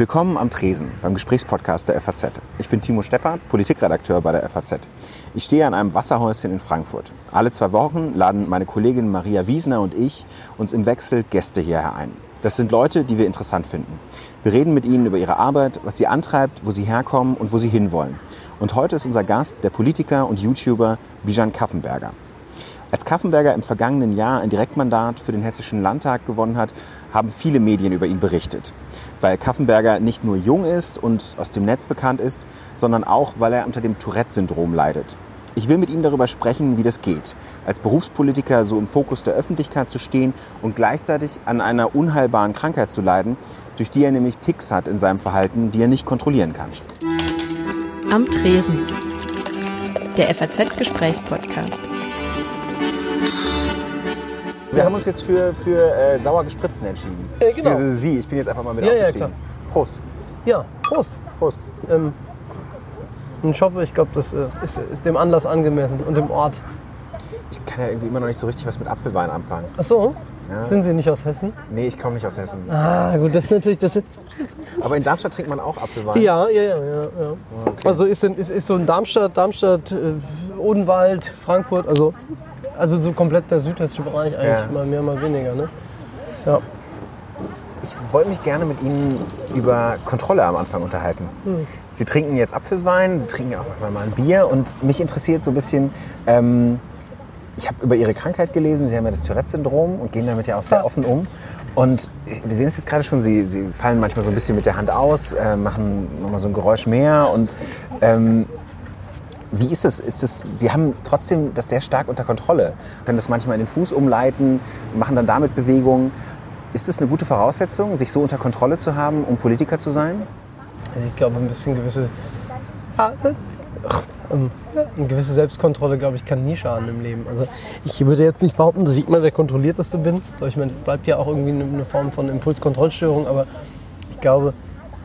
Willkommen am Tresen beim Gesprächspodcast der FAZ. Ich bin Timo Stepper, Politikredakteur bei der FAZ. Ich stehe an einem Wasserhäuschen in Frankfurt. Alle zwei Wochen laden meine Kollegin Maria Wiesner und ich uns im Wechsel Gäste hierher ein. Das sind Leute, die wir interessant finden. Wir reden mit ihnen über ihre Arbeit, was sie antreibt, wo sie herkommen und wo sie hinwollen. Und heute ist unser Gast der Politiker und YouTuber Bijan Kaffenberger. Als Kaffenberger im vergangenen Jahr ein Direktmandat für den Hessischen Landtag gewonnen hat, haben viele Medien über ihn berichtet. Weil Kaffenberger nicht nur jung ist und aus dem Netz bekannt ist, sondern auch, weil er unter dem Tourette-Syndrom leidet. Ich will mit ihm darüber sprechen, wie das geht, als Berufspolitiker so im Fokus der Öffentlichkeit zu stehen und gleichzeitig an einer unheilbaren Krankheit zu leiden, durch die er nämlich Ticks hat in seinem Verhalten, die er nicht kontrollieren kann. Am Tresen. Der FAZ-Gesprächspodcast. Wir haben uns jetzt für, für äh, sauer gespritzten entschieden. Äh, genau. Sie, Sie, ich bin jetzt einfach mal mit Ja, ja, aufgestiegen. Prost. Ja, Prost. Prost. Ähm, ein Shop, ich glaube, das äh, ist, ist dem Anlass angemessen und dem Ort. Ich kann ja irgendwie immer noch nicht so richtig was mit Apfelwein anfangen. Ach so? Ja. Sind Sie nicht aus Hessen? Nee, ich komme nicht aus Hessen. Ah, gut, das ist natürlich. Das ist, Aber in Darmstadt trinkt man auch Apfelwein. ja, ja, ja. ja, ja. Okay. Also ist, ist, ist so in Darmstadt, Darmstadt, äh, Odenwald, Frankfurt, also, also so komplett der südhessische Bereich eigentlich. Ja. Mal mehr, mal weniger. Ne? Ja. Ich wollte mich gerne mit Ihnen über Kontrolle am Anfang unterhalten. Sie trinken jetzt Apfelwein, Sie trinken ja auch manchmal mal ein Bier und mich interessiert so ein bisschen, ähm, ich habe über Ihre Krankheit gelesen, Sie haben ja das Tourette-Syndrom und gehen damit ja auch sehr offen um. Und wir sehen es jetzt gerade schon, Sie, Sie fallen manchmal so ein bisschen mit der Hand aus, äh, machen nochmal so ein Geräusch mehr und ähm, wie ist es? Ist es? Sie haben trotzdem das sehr stark unter Kontrolle, können das manchmal in den Fuß umleiten, machen dann damit Bewegungen. Ist es eine gute Voraussetzung, sich so unter Kontrolle zu haben, um Politiker zu sein? Also ich glaube, ein bisschen gewisse. Ähm, eine gewisse Selbstkontrolle, glaube ich, kann nie schaden im Leben. Also ich würde jetzt nicht behaupten, dass ich immer der Kontrollierteste bin. So, ich meine, es bleibt ja auch irgendwie eine Form von Impulskontrollstörung, aber ich glaube,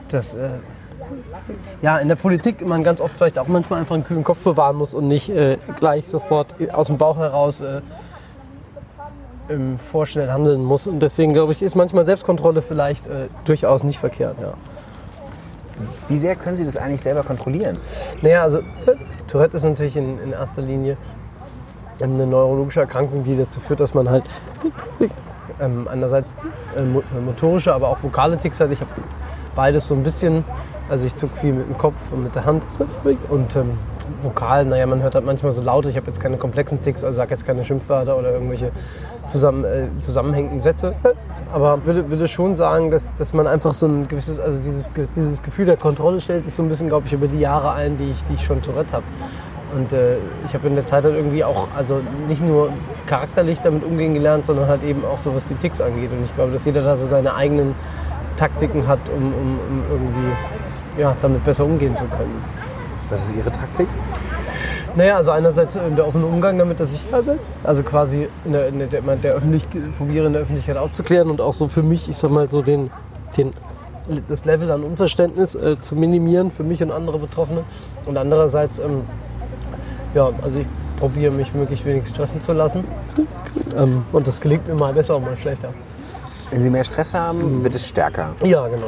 dass äh, ja, in der Politik man ganz oft vielleicht auch manchmal einfach einen kühlen Kopf bewahren muss und nicht äh, gleich sofort aus dem Bauch heraus äh, ähm, vorschnell handeln muss. Und deswegen glaube ich, ist manchmal Selbstkontrolle vielleicht äh, durchaus nicht verkehrt. Ja. Wie sehr können Sie das eigentlich selber kontrollieren? Naja, also Tourette ist natürlich in, in erster Linie eine neurologische Erkrankung, die dazu führt, dass man halt ähm, einerseits äh, äh, motorische, aber auch vokale Ticks hat. Ich habe beides so ein bisschen. Also ich zuck viel mit dem Kopf und mit der Hand. Und ähm, vokal, naja, man hört halt manchmal so laut. Ich habe jetzt keine komplexen Ticks, also sage jetzt keine Schimpfwörter oder irgendwelche zusammen, äh, zusammenhängenden Sätze. Aber würde, würde schon sagen, dass, dass man einfach so ein gewisses, also dieses, dieses Gefühl der Kontrolle stellt sich so ein bisschen, glaube ich, über die Jahre ein, die ich, die ich schon Tourette habe. Und äh, ich habe in der Zeit halt irgendwie auch, also nicht nur charakterlich damit umgehen gelernt, sondern halt eben auch so, was die Ticks angeht. Und ich glaube, dass jeder da so seine eigenen Taktiken hat, um, um, um irgendwie ja, damit besser umgehen zu können. Was ist Ihre Taktik? Naja, also einerseits äh, der offene Umgang damit, dass ich also, also quasi in der, in der, der, der Öffentlich probiere in der Öffentlichkeit aufzuklären und auch so für mich, ich sag mal so den, den das Level an Unverständnis äh, zu minimieren für mich und andere Betroffene. Und andererseits, ähm, ja, also ich probiere mich möglichst wenig stressen zu lassen. Ähm, und das gelingt mir mal besser und mal schlechter. Wenn Sie mehr Stress haben, wird es stärker. Ja, genau.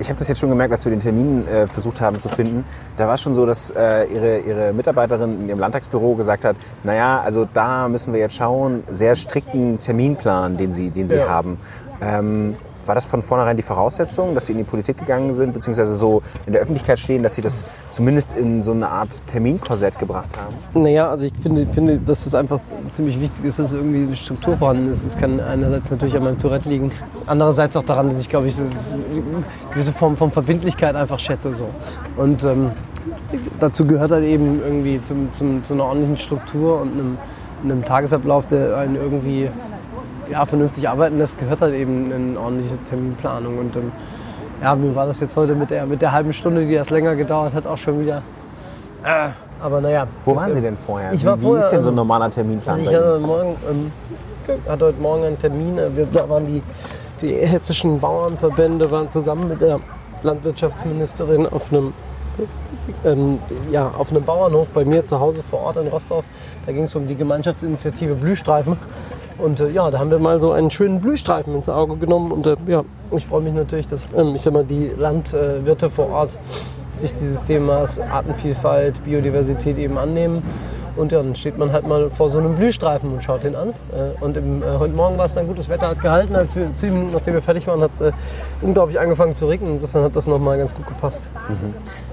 Ich habe das jetzt schon gemerkt, als wir den Termin äh, versucht haben zu finden. Da war es schon so, dass äh, ihre, ihre Mitarbeiterin in ihrem Landtagsbüro gesagt hat, naja, also da müssen wir jetzt schauen, sehr strikten Terminplan, den Sie, den Sie Ja. haben. Ähm, war das von vornherein die Voraussetzung, dass Sie in die Politik gegangen sind, beziehungsweise so in der Öffentlichkeit stehen, dass Sie das zumindest in so eine Art Terminkorsett gebracht haben? Naja, also ich finde, finde, dass es einfach ziemlich wichtig ist, dass irgendwie eine Struktur vorhanden ist. Es kann einerseits natürlich an meinem Tourette liegen, andererseits auch daran, dass ich glaube ich, eine gewisse Form von Verbindlichkeit einfach schätze. So. Und ähm, dazu gehört halt eben irgendwie zum, zum, zu einer ordentlichen Struktur und einem, einem Tagesablauf, der einen irgendwie ja, vernünftig arbeiten lässt, gehört halt eben eine ordentliche Terminplanung. Und ähm, ja, mir war das jetzt heute mit der, mit der halben Stunde, die das länger gedauert hat, auch schon wieder. Äh, aber naja. Wo waren Sie denn vorher? Ich wie, war wie vorher, ist denn so ein ähm, normaler Terminplan Also ich hatte heute Morgen, ähm, hatte heute Morgen einen Termin. äh, Wir, da waren die, die hessischen Bauernverbände waren zusammen mit der Landwirtschaftsministerin auf einem, ähm, ja, auf einem Bauernhof bei mir zu Hause vor Ort in Rostov. Da ging es um die Gemeinschaftsinitiative Blühstreifen. Und äh, ja, da haben wir mal so einen schönen Blühstreifen ins Auge genommen. Und äh, ja, ich freue mich natürlich, dass ähm, ich sag mal, die Landwirte vor Ort sich dieses Themas Artenvielfalt, Biodiversität eben annehmen. Und ja, dann steht man halt mal vor so einem Blühstreifen und schaut den an. Äh, und im, äh, heute Morgen war es dann gutes Wetter, hat gehalten. Als wir zehn Minuten nachdem wir fertig waren, hat es äh, unglaublich angefangen zu regnen. Insofern hat das nochmal ganz gut gepasst.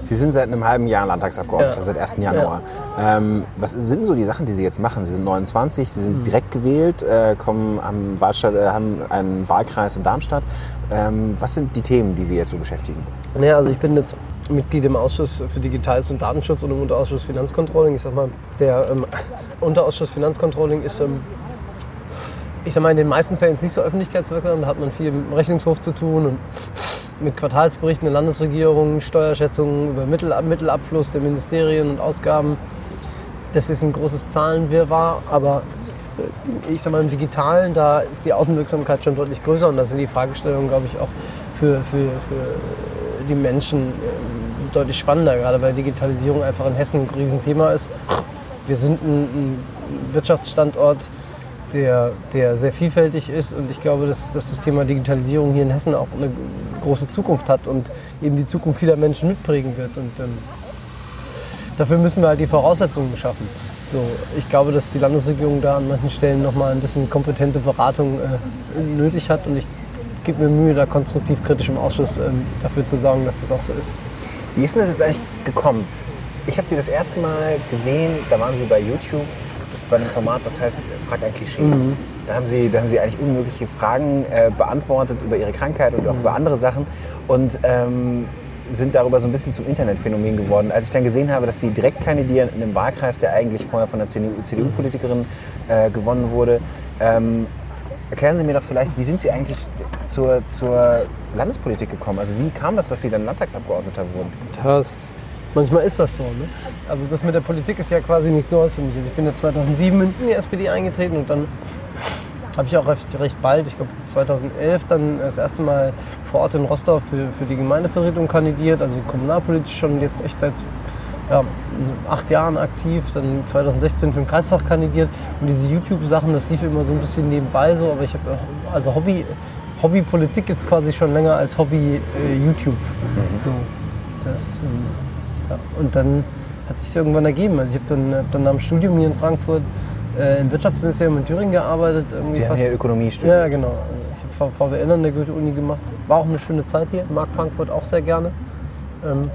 Sie sind seit einem halben Jahr Landtagsabgeordneter, Ja. seit 1. Januar. Ähm, was sind so die Sachen, die Sie jetzt machen? Sie sind 29, Sie sind direkt gewählt, äh, kommen am Wahlstadt, äh, haben einen Wahlkreis in Darmstadt. Ähm, was sind die Themen, die Sie jetzt so beschäftigen? Naja, also ich bin jetzt Mitglied im Ausschuss für Digitales und Datenschutz und im Unterausschuss Finanzcontrolling. Ich sag mal, der ähm, Unterausschuss Finanzcontrolling ist, ähm, ich sag mal, in den meisten Fällen nicht so öffentlichkeitswirksam. Da hat man viel mit dem Rechnungshof zu tun und mit Quartalsberichten der Landesregierung, Steuerschätzungen über Mittel, Mittelabfluss der Ministerien und Ausgaben. Das ist ein großes Zahlenwirrwarr, aber äh, ich sag mal, im Digitalen, da ist die Außenwirksamkeit schon deutlich größer und da sind die Fragestellungen, glaube ich, auch für, für, für die Menschen ähm, deutlich spannender, gerade weil Digitalisierung einfach in Hessen ein Riesenthema ist. Wir sind ein, ein Wirtschaftsstandort, der, der sehr vielfältig ist und ich glaube, dass, dass das Thema Digitalisierung hier in Hessen auch eine große Zukunft hat und eben die Zukunft vieler Menschen mitprägen wird. Und ähm, dafür müssen wir halt die Voraussetzungen schaffen. So, ich glaube, dass die Landesregierung da an manchen Stellen noch mal ein bisschen kompetente Beratung äh, nötig hat und ich gebe mir Mühe, da konstruktiv kritisch im Ausschuss ähm, dafür zu sorgen, dass das auch so ist. Wie ist denn das jetzt eigentlich gekommen? Ich habe Sie das erste Mal gesehen, da waren Sie bei YouTube bei einem Format, das heißt Frag ein Klischee. Da, haben Sie, da haben Sie eigentlich unmögliche Fragen äh, beantwortet über Ihre Krankheit und auch über andere Sachen und ähm, sind darüber so ein bisschen zum Internetphänomen geworden. Als ich dann gesehen habe, dass Sie direkt kandidieren in einem Wahlkreis, der eigentlich vorher von einer CDU-Politikerin äh, gewonnen wurde, ähm, erklären Sie mir doch vielleicht, wie sind Sie eigentlich zur, zur Landespolitik gekommen? Also wie kam das, dass Sie dann Landtagsabgeordneter wurden? Das, manchmal ist das so. Ne? Also das mit der Politik ist ja quasi nichts Neues für mich. Also ich bin ja 2007 in die SPD eingetreten und dann habe ich auch recht, recht bald, ich glaube 2011, dann das erste Mal vor Ort in Rostock für, für die Gemeindevertretung kandidiert, also kommunalpolitisch schon jetzt echt seit ja, acht Jahren aktiv, dann 2016 für den Kreistag kandidiert und diese YouTube-Sachen, das lief immer so ein bisschen nebenbei so, aber ich habe also Hobby, Hobbypolitik gibt es quasi schon länger als Hobby äh, YouTube. So, das, ähm, ja. Und dann hat es sich irgendwann ergeben. Also ich habe dann, hab dann nach dem Studium hier in Frankfurt äh, im Wirtschaftsministerium in Thüringen gearbeitet. Irgendwie Sie haben hier Ökonomie studiert. ja, genau. Ich habe VWL an der Goethe-Uni gemacht. War auch eine schöne Zeit hier. Mag Frankfurt auch sehr gerne. Ähm,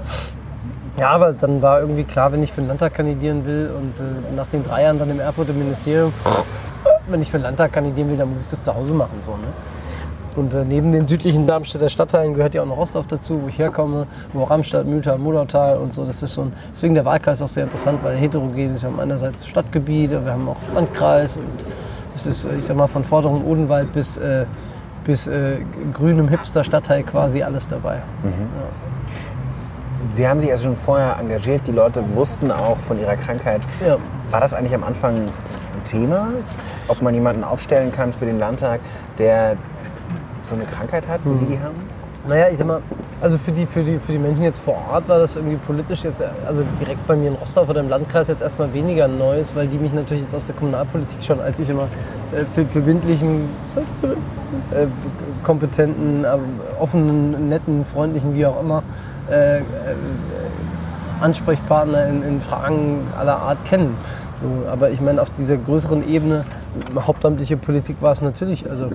ja, aber dann war irgendwie klar, wenn ich für den Landtag kandidieren will und äh, nach den drei Jahren dann im Erfurter Ministerium, wenn ich für den Landtag kandidieren will, dann muss ich das zu Hause machen. So, ne? Und äh, neben den südlichen Darmstädter Stadtteilen gehört ja auch noch Rostorf dazu, wo ich herkomme, wo Ramstadt, Mühltal, Mudertal und so. Das ist ein, deswegen der Wahlkreis auch sehr interessant, weil er heterogen ist. Wir haben einerseits Stadtgebiet, wir haben auch Landkreis und es ist, äh, ich sag mal, von Forderung Odenwald bis, äh, bis äh, grünem Hipster-Stadtteil quasi alles dabei. Sie haben sich also schon vorher engagiert, die Leute wussten auch von ihrer Krankheit. Ja. War das eigentlich am Anfang ein Thema, ob man jemanden aufstellen kann für den Landtag, der so eine Krankheit hat, wie Sie die haben? Naja, ich sag mal, also für die, für, die, für die Menschen jetzt vor Ort war das irgendwie politisch jetzt, also direkt bei mir in Rostock oder im Landkreis jetzt erstmal weniger Neues, weil die mich natürlich jetzt aus der Kommunalpolitik schon, als ich immer äh, für verbindlichen, äh, kompetenten, äh, offenen, netten, freundlichen, wie auch immer, äh, äh, Ansprechpartner in, in Fragen aller Art kennen. So, aber ich meine, auf dieser größeren Ebene, hauptamtliche Politik war es natürlich, also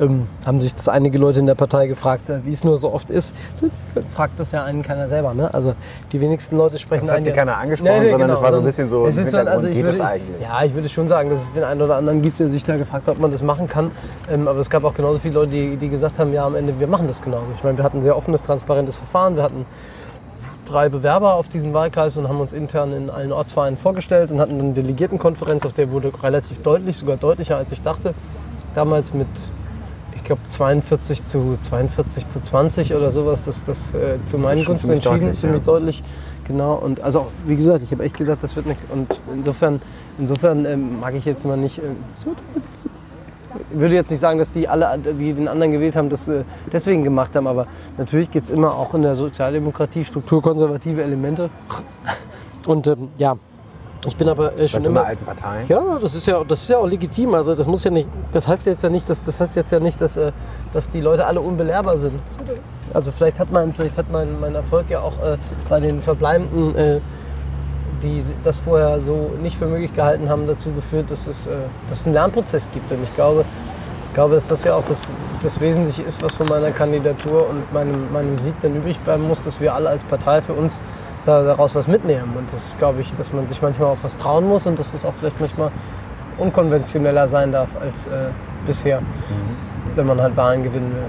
ähm, haben sich das einige Leute in der Partei gefragt, äh, wie es nur so oft ist. So, Fragt das ja einen keiner selber. Ne? Also die wenigsten Leute sprechen Das hat Sie keiner angesprochen, sondern es war so ein bisschen so es ist dann, Hintergrund, ich geht würde, es eigentlich? Ja, ich würde schon sagen, dass es den einen oder anderen gibt, der sich da gefragt hat, ob man das machen kann. Ähm, aber es gab auch genauso viele Leute, die, die gesagt haben, ja, am Ende, wir machen das genauso. Ich meine, wir hatten ein sehr offenes, transparentes Verfahren. Wir hatten drei Bewerber auf diesen Wahlkreis und haben uns intern in allen Ortsvereinen vorgestellt und hatten eine Delegiertenkonferenz, auf der wurde relativ deutlich, sogar deutlicher als ich dachte. Damals mit, ich glaube, 42 zu 42 zu 20 oder sowas, das, das äh, zu meinen Gunsten entschieden, deutlich, ziemlich ja. deutlich. Genau, und also wie gesagt, ich habe echt gesagt, das wird nicht. Und insofern, insofern ähm, mag ich jetzt mal nicht. ähm, so, ich würde jetzt nicht sagen, dass die alle, die den anderen gewählt haben, das äh, deswegen gemacht haben, aber natürlich gibt es immer auch in der Sozialdemokratie strukturkonservative Elemente. Und ähm, ja, Ich bin aber äh, schon immer. alten Partei. Ja, das ist ja, das ist ja auch legitim. Also das muss ja nicht, das heißt jetzt ja nicht, dass das heißt jetzt ja nicht, dass, äh, dass die Leute alle unbelehrbar sind. Also vielleicht hat mein, vielleicht hat mein, mein Erfolg ja auch äh, bei den Verbleibenden, äh, die das vorher so nicht für möglich gehalten haben, dazu geführt, dass es, äh, dass es einen Lernprozess gibt. Und ich glaube, ich glaube, dass das ja auch das, das Wesentliche ist, was von meiner Kandidatur und meinem, meinem Sieg dann übrig bleiben muss, dass wir alle als Partei für uns da, daraus was mitnehmen. Und das ist, glaube ich, dass man sich manchmal auch was trauen muss und dass es auch vielleicht manchmal unkonventioneller sein darf als äh, bisher, wenn man halt Wahlen gewinnen will.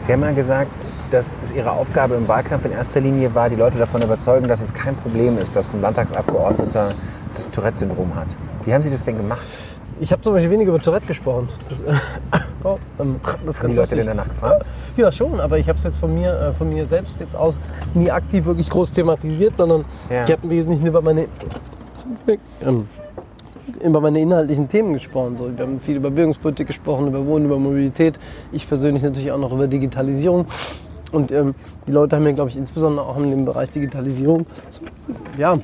Sie haben mal gesagt, dass es Ihre Aufgabe im Wahlkampf in erster Linie war, die Leute davon überzeugen, dass es kein Problem ist, dass ein Landtagsabgeordneter das Tourette-Syndrom hat. Wie haben Sie das denn gemacht? Ich habe zum Beispiel weniger über Tourette gesprochen. Das, äh, oh, ähm, das Haben die Leute denn danach gefragt? Ja, schon, aber ich habe es jetzt von mir, äh, von mir selbst jetzt aus nie aktiv wirklich groß thematisiert, sondern Ja. ich habe im Wesentlichen über meine, ähm, über meine inhaltlichen Themen gesprochen. So, wir haben viel über Bildungspolitik gesprochen, über Wohnen, über Mobilität. Ich persönlich natürlich auch noch über Digitalisierung. Und ähm, die Leute haben mir, glaube ich, insbesondere auch in dem Bereich Digitalisierung ja,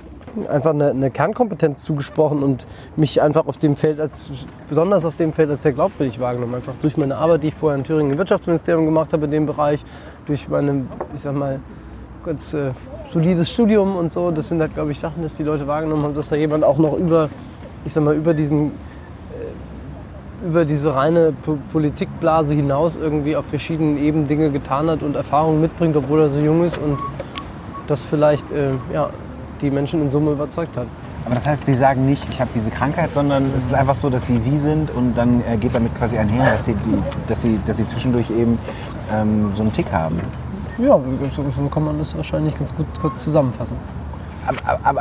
einfach eine, eine Kernkompetenz zugesprochen und mich einfach auf dem Feld als, besonders auf dem Feld als sehr glaubwürdig wahrgenommen. Einfach durch meine Arbeit, die ich vorher in Thüringen im Wirtschaftsministerium gemacht habe in dem Bereich, durch meine, ich sag mal, ganz äh, solides Studium und so. Das sind halt, glaube ich, Sachen, dass die Leute wahrgenommen haben, dass da jemand auch noch über, ich sag mal, über diesen über diese reine Po- Politikblase hinaus irgendwie auf verschiedenen Ebenen Dinge getan hat und Erfahrungen mitbringt, obwohl er so jung ist und das vielleicht äh, ja, die Menschen in Summe überzeugt hat. Aber das heißt, Sie sagen nicht, ich habe diese Krankheit, sondern es ist einfach so, dass Sie Sie sind und dann äh, geht damit quasi einher, dass Sie, die- dass Sie, dass Sie zwischendurch eben ähm, so einen Tick haben. Ja, so, so kann man das wahrscheinlich ganz gut kurz zusammenfassen. Aber, aber,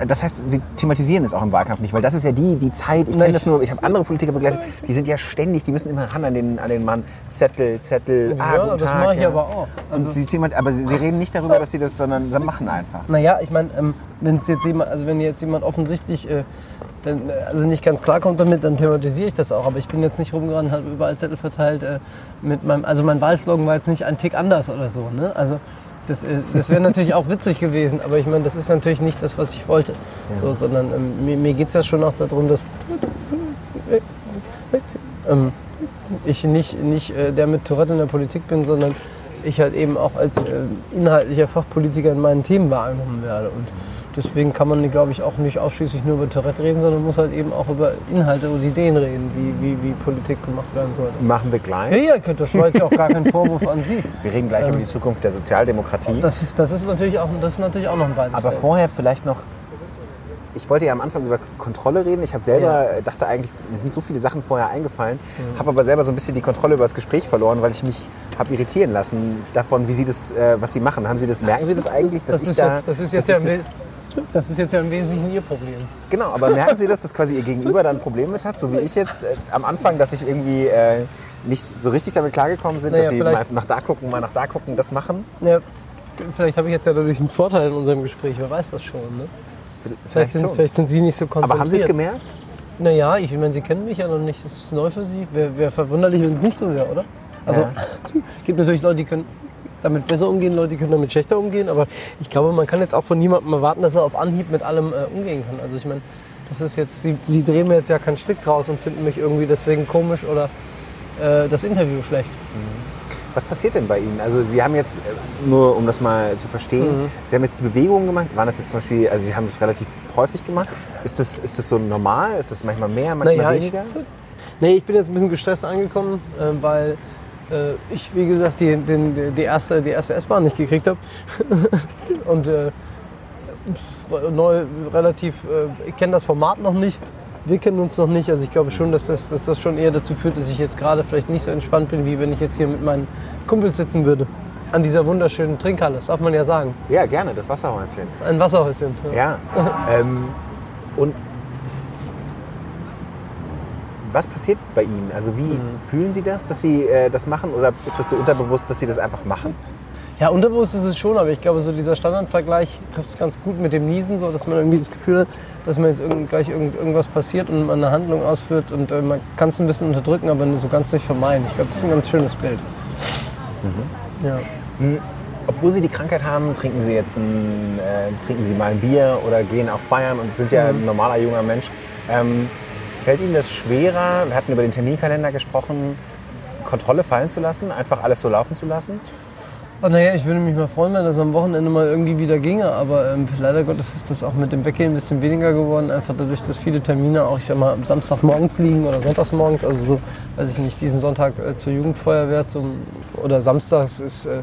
äh, das heißt, Sie thematisieren es auch im Wahlkampf nicht, weil das ist ja die, die Zeit, ich kenne das nur, ich habe andere Politiker begleitet, die sind ja ständig, die müssen immer ran an den, an den Mann, Zettel, Zettel, ah, ja, guten das Tag. mache ich ja. aber auch. Also, Sie, themat- aber Sie, reden nicht darüber, dass Sie das, sondern Sie machen einfach. Naja, ich meine, ähm, wenn jetzt jemand, also wenn jetzt jemand offensichtlich äh, dann, also nicht ganz klar kommt damit, dann thematisiere ich das auch. Aber ich bin jetzt nicht rumgerannt, habe überall Zettel verteilt äh, mit meinem, also mein Wahlslogan war jetzt nicht ein Tick anders oder so. Ne? Also das, äh, das wäre natürlich auch witzig gewesen, aber ich meine, das ist natürlich nicht das, was ich wollte. So, sondern ähm, mir, mir geht es ja schon auch darum, dass ähm, ich nicht, nicht äh, der mit Tourette in der Politik bin, sondern ich halt eben auch als äh, inhaltlicher Fachpolitiker in meinen Themen wahrgenommen werde. Und deswegen kann man, glaube ich, auch nicht ausschließlich nur über Tourette reden, sondern muss halt eben auch über Inhalte und Ideen reden, wie, wie, wie Politik gemacht werden sollte. Machen wir gleich. Ja, ja, das war jetzt auch gar kein Vorwurf an Sie. Wir reden gleich über die Zukunft der Sozialdemokratie. Das ist, das ist, natürlich, auch, das ist natürlich auch noch ein weites Aber Feld. vorher vielleicht noch, ich wollte ja am Anfang über Kontrolle reden. Ich habe selber, äh, dachte eigentlich, mir sind so viele Sachen vorher eingefallen, Mhm. habe aber selber so ein bisschen die Kontrolle über das Gespräch verloren, weil ich mich habe irritieren lassen davon, wie Sie das, äh, was Sie machen. Haben Sie das, merken Sie das eigentlich, dass Das ich ist, da, jetzt, das, ist jetzt ja das, das ist jetzt ja im Wesentlichen Ihr Problem. Genau, aber merken Sie das, dass quasi Ihr Gegenüber da ein Problem mit hat, so wie ich jetzt äh, am Anfang, dass ich irgendwie äh, nicht so richtig damit klargekommen sind, Naja, dass Sie mal vielleicht- nach da gucken, mal nach da gucken, das machen? Ja, vielleicht habe ich jetzt ja dadurch einen Vorteil in unserem Gespräch, wer weiß das schon. Ne? Vielleicht, sind, schon. vielleicht sind Sie nicht so konzentriert. aber haben Sie es gemerkt? Naja, ich meine, Sie kennen mich ja noch nicht. Das ist neu für Sie. Wäre wär verwunderlich, wenn es nicht so wäre, oder? Also, Ja. gibt natürlich Leute, die können damit besser umgehen, Leute, können damit schlechter umgehen. Aber ich glaube, man kann jetzt auch von niemandem erwarten, dass er auf Anhieb mit allem äh, umgehen kann. Also ich meine, das ist jetzt, Sie, Sie drehen mir jetzt ja keinen Strick draus und finden mich irgendwie deswegen komisch oder äh, das Interview schlecht. Was passiert denn bei Ihnen? Also Sie haben jetzt, äh, nur um das mal zu verstehen, Mhm. Sie haben jetzt die Bewegungen gemacht. Waren das jetzt zum Beispiel, also Sie haben das relativ häufig gemacht. Ist das, ist das so normal? Ist das manchmal mehr, manchmal Naja, ich- weniger? Nee, ich bin jetzt ein bisschen gestresst angekommen, äh, weil äh, ich, wie gesagt, die, den, die erste, die erste S-Bahn nicht gekriegt habe. Und äh, neu, relativ, äh, ich kenne das Format noch nicht. Wir kennen uns noch nicht. Also ich glaube schon, dass das, dass das schon eher dazu führt, dass ich jetzt gerade vielleicht nicht so entspannt bin, wie wenn ich jetzt hier mit meinen Kumpels sitzen würde. An dieser wunderschönen Trinkhalle, das darf man ja sagen. Ja, gerne, das Wasserhäuschen. Das ist ein Wasserhäuschen. Ja. ähm, und was passiert bei Ihnen? Also wie Mhm. fühlen Sie das, dass Sie äh, das machen? Oder ist das so unterbewusst, dass Sie das einfach machen? Ja, unterbewusst ist es schon, aber ich glaube, so dieser Standardvergleich trifft es ganz gut mit dem Niesen, so dass man irgendwie das Gefühl hat, dass man jetzt irgend, gleich irgend, irgendwas passiert und man eine Handlung ausführt und äh, man kann es ein bisschen unterdrücken, aber so ganz nicht vermeiden. Ich glaube, das ist ein ganz schönes Bild. Ja. obwohl Sie die Krankheit haben, trinken Sie jetzt ein, äh, trinken Sie mal ein Bier oder gehen auch feiern und sind ja ein normaler junger Mensch. Ähm, fällt Ihnen das schwerer, wir hatten über den Terminkalender gesprochen, Kontrolle fallen zu lassen, einfach alles so laufen zu lassen? Oh, naja, ich würde mich mal freuen, wenn das am Wochenende mal irgendwie wieder ginge, aber ähm, leider Gottes ist das auch mit dem Weggehen ein bisschen weniger geworden, einfach dadurch, dass viele Termine auch, ich sag mal, Samstagsmorgens liegen oder Sonntagsmorgens, also so, weiß ich nicht, diesen Sonntag äh, zur Jugendfeuerwehr zum, oder samstags ist, äh,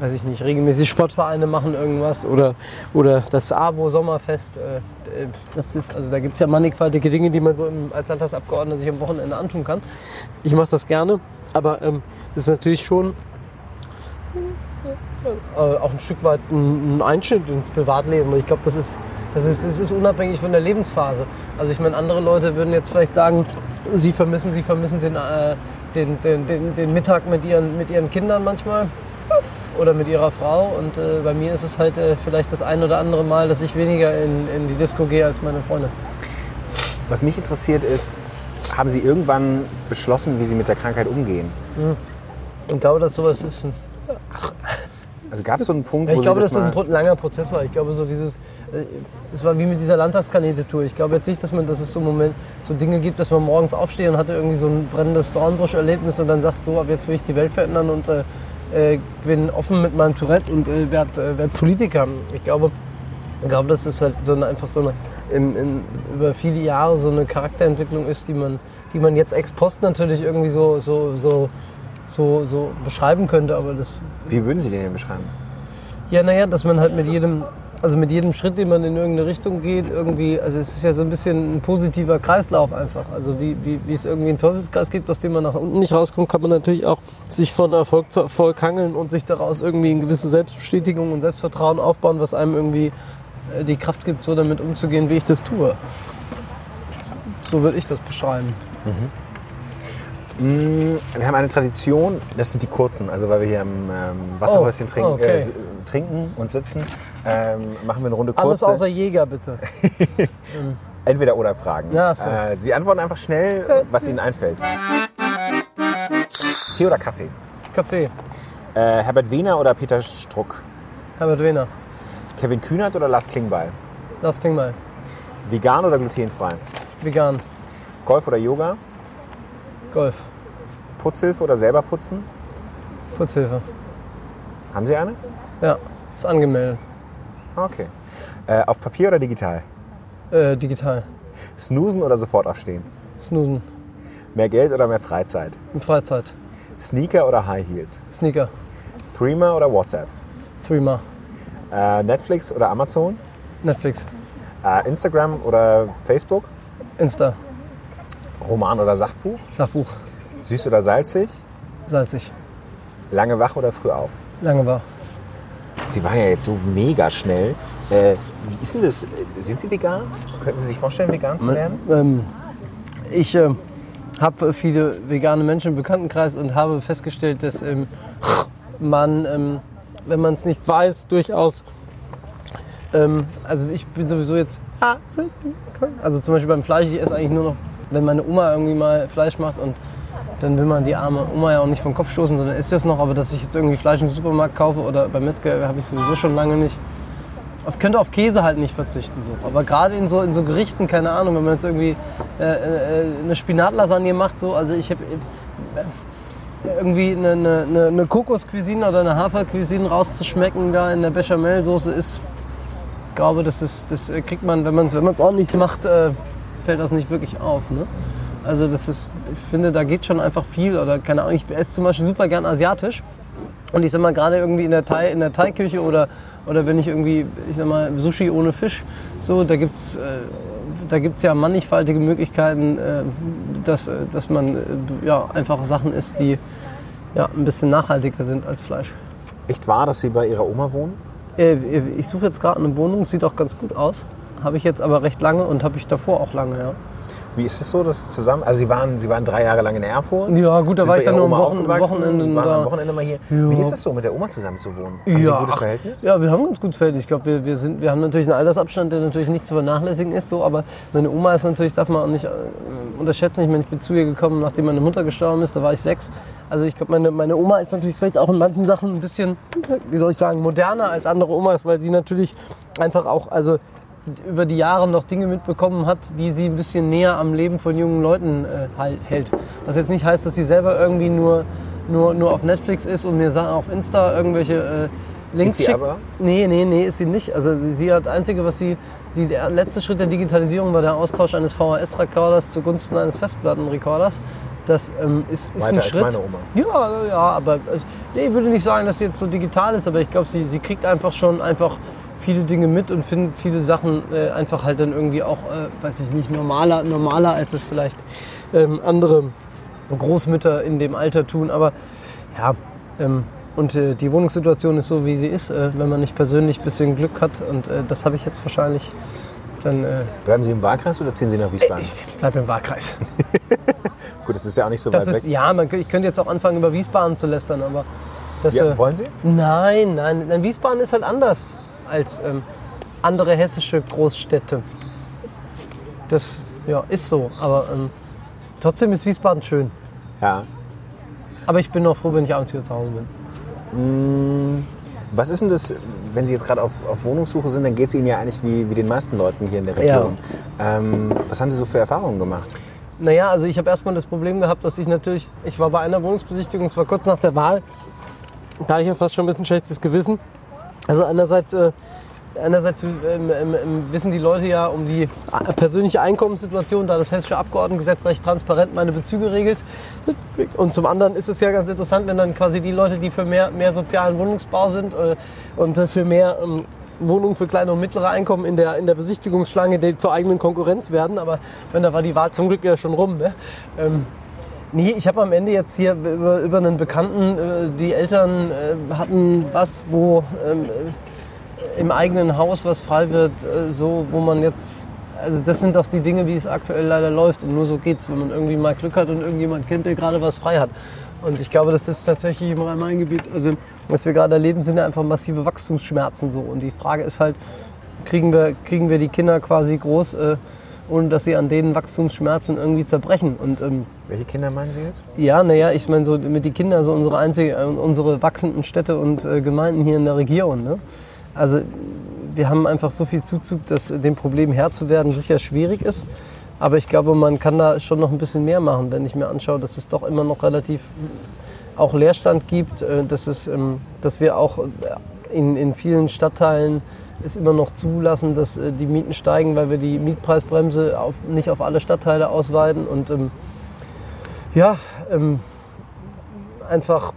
weiß ich nicht, regelmäßig Sportvereine machen irgendwas oder, oder das AWO Sommerfest, äh, äh, das ist, also da gibt es ja mannigfaltige Dinge, die man so im, als Landtagsabgeordneter sich am Wochenende antun kann. Ich mache das gerne, aber ähm, das ist natürlich schon äh, auch ein Stück weit ein, ein Einschnitt ins Privatleben. Ich glaube, das ist, das, ist, das ist unabhängig von der Lebensphase. Also ich meine, andere Leute würden jetzt vielleicht sagen, sie vermissen, sie vermissen den, äh, den, den, den, den Mittag mit ihren, mit ihren Kindern manchmal oder mit ihrer Frau. Und äh, bei mir ist es halt äh, vielleicht das ein oder andere Mal, dass ich weniger in, in die Disco gehe als meine Freunde. Was mich interessiert ist, haben Sie irgendwann beschlossen, wie Sie mit der Krankheit umgehen? Ich glaube, dass sowas ist. Ein Also gab es so einen Punkt, Ja, wo ich glaube, Sie dass das das ein langer Prozess war. Ich glaube, so dieses, äh, es war wie mit dieser Landtagskandidatur. Ich glaube jetzt nicht, dass man, dass es so im Moment so Dinge gibt, dass man morgens aufsteht und hatte irgendwie so ein brennendes Dornbusch-Erlebnis und dann sagt, so, ab jetzt will ich die Welt verändern und äh, äh, bin offen mit meinem Tourette und äh, werde äh, werd Politiker. Ich glaube, ich glaube, dass es halt so eine, einfach so eine, in, in, über viele Jahre so eine Charakterentwicklung ist, die man, die man jetzt ex post natürlich irgendwie so, so, so, so, so beschreiben könnte, aber das Wie würden Sie den denn beschreiben? ja, naja, dass man halt mit jedem, also mit jedem Schritt, den man in irgendeine Richtung geht, irgendwie, also es ist ja so ein bisschen ein positiver Kreislauf einfach. Also wie, wie, wie es irgendwie einen Teufelskreis gibt, aus dem man nach unten nicht rauskommt, kann man natürlich auch sich von Erfolg zu Erfolg hangeln und sich daraus irgendwie eine gewisse Selbstbestätigung und Selbstvertrauen aufbauen, was einem irgendwie äh, die Kraft gibt, so damit umzugehen, wie ich das tue. So würde ich das beschreiben. Mm, Wir haben eine Tradition, das sind die kurzen, also weil wir hier im ähm, Wasserhäuschen Oh, trinken, okay. äh, trinken und sitzen, ähm, machen wir eine Runde Alles kurze. außer Jäger, bitte. Entweder oder Fragen. Ja, so. äh, Sie antworten einfach schnell, was Ihnen einfällt. Tee oder Kaffee? Kaffee. Äh, Herbert Wehner oder Peter Struck? Herbert Wehner. Kevin Kühnert oder Lars Klingbeil? Das klingt mal. Vegan oder glutenfrei? Vegan. Golf oder Yoga? Golf. Putzhilfe oder selber putzen? Putzhilfe. Haben Sie eine? Ja, ist angemeldet. Okay. Äh, auf Papier oder digital? Äh, digital. Snoosen oder sofort aufstehen? Snoozen. Mehr Geld oder mehr Freizeit? In Freizeit. Sneaker oder High Heels? Sneaker. Threema oder WhatsApp? Threema. Äh, Netflix oder Amazon? Netflix. Äh, Instagram oder Facebook? Insta. Roman oder Sachbuch? Sachbuch. Süß oder salzig? Salzig. Lange wach oder früh auf? Lange war. Sie waren ja jetzt so mega schnell. Äh, wie ist denn das? Sind Sie vegan? Könnten Sie sich vorstellen, vegan zu werden? Ähm, ich äh, habe viele vegane Menschen im Bekanntenkreis und habe festgestellt, dass ähm, man, ähm, wenn man es nicht weiß, durchaus. Ähm, also ich bin sowieso jetzt. Also zum Beispiel beim Fleisch, ich esse eigentlich nur noch, wenn meine Oma irgendwie mal Fleisch macht und dann will man die arme Oma ja auch nicht vom Kopf stoßen, sondern isst das noch. Aber dass ich jetzt irgendwie Fleisch im Supermarkt kaufe oder beim Metzger habe ich sowieso schon lange nicht. Ich könnte auf Käse halt nicht verzichten. So. Aber gerade in so, in so Gerichten, keine Ahnung, wenn man jetzt irgendwie äh, äh, eine Spinatlasagne macht, so, also ich habe äh, irgendwie eine, eine, eine- Kokoscuisine oder eine Hafercuisine rauszuschmecken da in der Bechamelsoße ist, ich glaube, das, ist, das kriegt man, wenn man es wenn man's ordentlich macht, äh, fällt das nicht wirklich auf. Ne? Also das ist, ich finde, da geht schon einfach viel. Oder keine Ahnung, ich esse zum Beispiel super gern asiatisch. Und ich sag mal, gerade irgendwie in der Thai, in der Thai-Küche oder, oder wenn ich irgendwie, ich sag mal, Sushi ohne Fisch, so, da gibt's, äh, da gibt's ja mannigfaltige Möglichkeiten, äh, dass, äh, dass man äh, ja, einfach Sachen isst, die ja, ein bisschen nachhaltiger sind als Fleisch. Echt wahr, dass Sie bei Ihrer Oma wohnen? Äh, Ich suche jetzt gerade eine Wohnung, sieht auch ganz gut aus. Habe ich jetzt aber recht lange und habe ich davor auch lange, ja. Wie ist es so, das zusammen? Also Sie waren, Sie waren drei Jahre lang in Erfurt. Ja, gut, da war ich dann nur am Wochen- Wochenende waren am Wochenende mal hier. Ja. Wie ist es so, mit der Oma zusammen zu wohnen? Haben Sie ein gutes Verhältnis? Ja, wir haben ein ganz gutes Verhältnis. Ich glaube, wir, wir, sind, wir haben natürlich einen Altersabstand, der natürlich nicht zu vernachlässigen ist. So, aber meine Oma ist natürlich, darf man auch nicht äh, unterschätzen. Ich meine, ich bin zu ihr gekommen, nachdem meine Mutter gestorben ist. Da war ich sechs. Also ich glaube, meine, meine Oma ist natürlich vielleicht auch in manchen Sachen ein bisschen, wie soll ich sagen, moderner als andere Omas, weil sie natürlich einfach auch, also über die Jahre noch Dinge mitbekommen hat, die sie ein bisschen näher am Leben von jungen Leuten äh, hält. Was jetzt nicht heißt, dass sie selber irgendwie nur, nur, nur auf Netflix ist und mir Sachen auf Insta irgendwelche äh, Links Ist sie schickt. aber? Nee, nee, nee, ist sie nicht. Also sie, sie hat einzige, was sie, die, der letzte Schritt der Digitalisierung war der Austausch eines VHS-Rekorders zugunsten eines Festplattenrekorders. Das ähm, ist, ist Weiter ein Schritt. meine Oma. Ja, ja, aber äh, nee, ich würde nicht sagen, dass sie jetzt so digital ist, aber ich glaube, sie, sie kriegt einfach schon einfach viele Dinge mit und findet viele Sachen äh, einfach halt dann irgendwie auch, äh, weiß ich nicht, normaler, normaler als es vielleicht ähm, andere Großmütter in dem Alter tun. Aber ja, ähm, und äh, die Wohnungssituation ist so, wie sie ist, äh, wenn man nicht persönlich ein bisschen Glück hat. Und äh, das habe ich jetzt wahrscheinlich. Dann äh, Bleiben Sie im Wahlkreis oder ziehen Sie nach Wiesbaden? ich bleib im Wahlkreis. Gut, das ist ja auch nicht so Das weit ist, weg. ja, man, ich könnte jetzt auch anfangen, über Wiesbaden zu lästern, aber das, Ja, wollen Sie? Nein, nein, nein, Wiesbaden ist halt anders als ähm, andere hessische Großstädte. Das ja, ist so, aber ähm, trotzdem ist Wiesbaden schön. Ja. Aber ich bin noch froh, wenn ich abends wieder zu Hause bin. Was ist denn das, wenn Sie jetzt gerade auf, auf Wohnungssuche sind, dann geht es Ihnen ja eigentlich wie, wie den meisten Leuten hier in der Region. Ähm, was haben Sie so für Erfahrungen gemacht? Naja, also ich habe erstmal das Problem gehabt, dass ich natürlich, ich war bei einer Wohnungsbesichtigung, es war kurz nach der Wahl, da hatte ich ja fast schon ein bisschen schlechtes Gewissen. Also einerseits, äh, einerseits ähm, ähm, ähm, wissen die Leute ja um die äh, persönliche Einkommenssituation, da das hessische Abgeordnetengesetz recht transparent meine Bezüge regelt. Und zum anderen ist es ja ganz interessant, wenn dann quasi die Leute, die für mehr, mehr sozialen Wohnungsbau sind äh, und äh, für mehr ähm, Wohnungen für kleine und mittlere Einkommen in der, in der Besichtigungsschlange die zur eigenen Konkurrenz werden. Aber wenn da war die Wahl zum Glück ja schon rum. Ne? Ähm, Nee, ich habe am Ende jetzt hier über, über einen Bekannten, äh, die Eltern äh, hatten was, wo ähm, äh, im eigenen Haus was frei wird, äh, so wo man jetzt, also das sind doch die Dinge, wie es aktuell leider läuft und nur so geht's, wenn man irgendwie mal Glück hat und irgendjemand kennt, der gerade was frei hat. Und ich glaube, dass das tatsächlich im Rhein-Main-Gebiet, also was wir gerade erleben, sind ja einfach massive Wachstumsschmerzen so. Und die Frage ist halt, kriegen wir, kriegen wir die Kinder quasi groß, äh, ohne dass sie an denen Wachstumsschmerzen irgendwie zerbrechen. Und ähm, Welche Kinder meinen Sie jetzt? ja, naja, ich meine, so mit die Kinder, so unsere einzige, äh, unsere wachsenden Städte und äh, Gemeinden hier in der Region. Ne? Also wir haben einfach so viel Zuzug, dass dem Problem Herr zu werden sicher schwierig ist. Aber ich glaube, man kann da schon noch ein bisschen mehr machen, wenn ich mir anschaue, dass es doch immer noch relativ auch Leerstand gibt, äh, dass, es, ähm, dass wir auch äh, in, in vielen Stadtteilen es immer noch zulassen, dass äh, die Mieten steigen, weil wir die Mietpreisbremse auf, nicht auf alle Stadtteile ausweiten. Und ähm, ja, ähm, einfach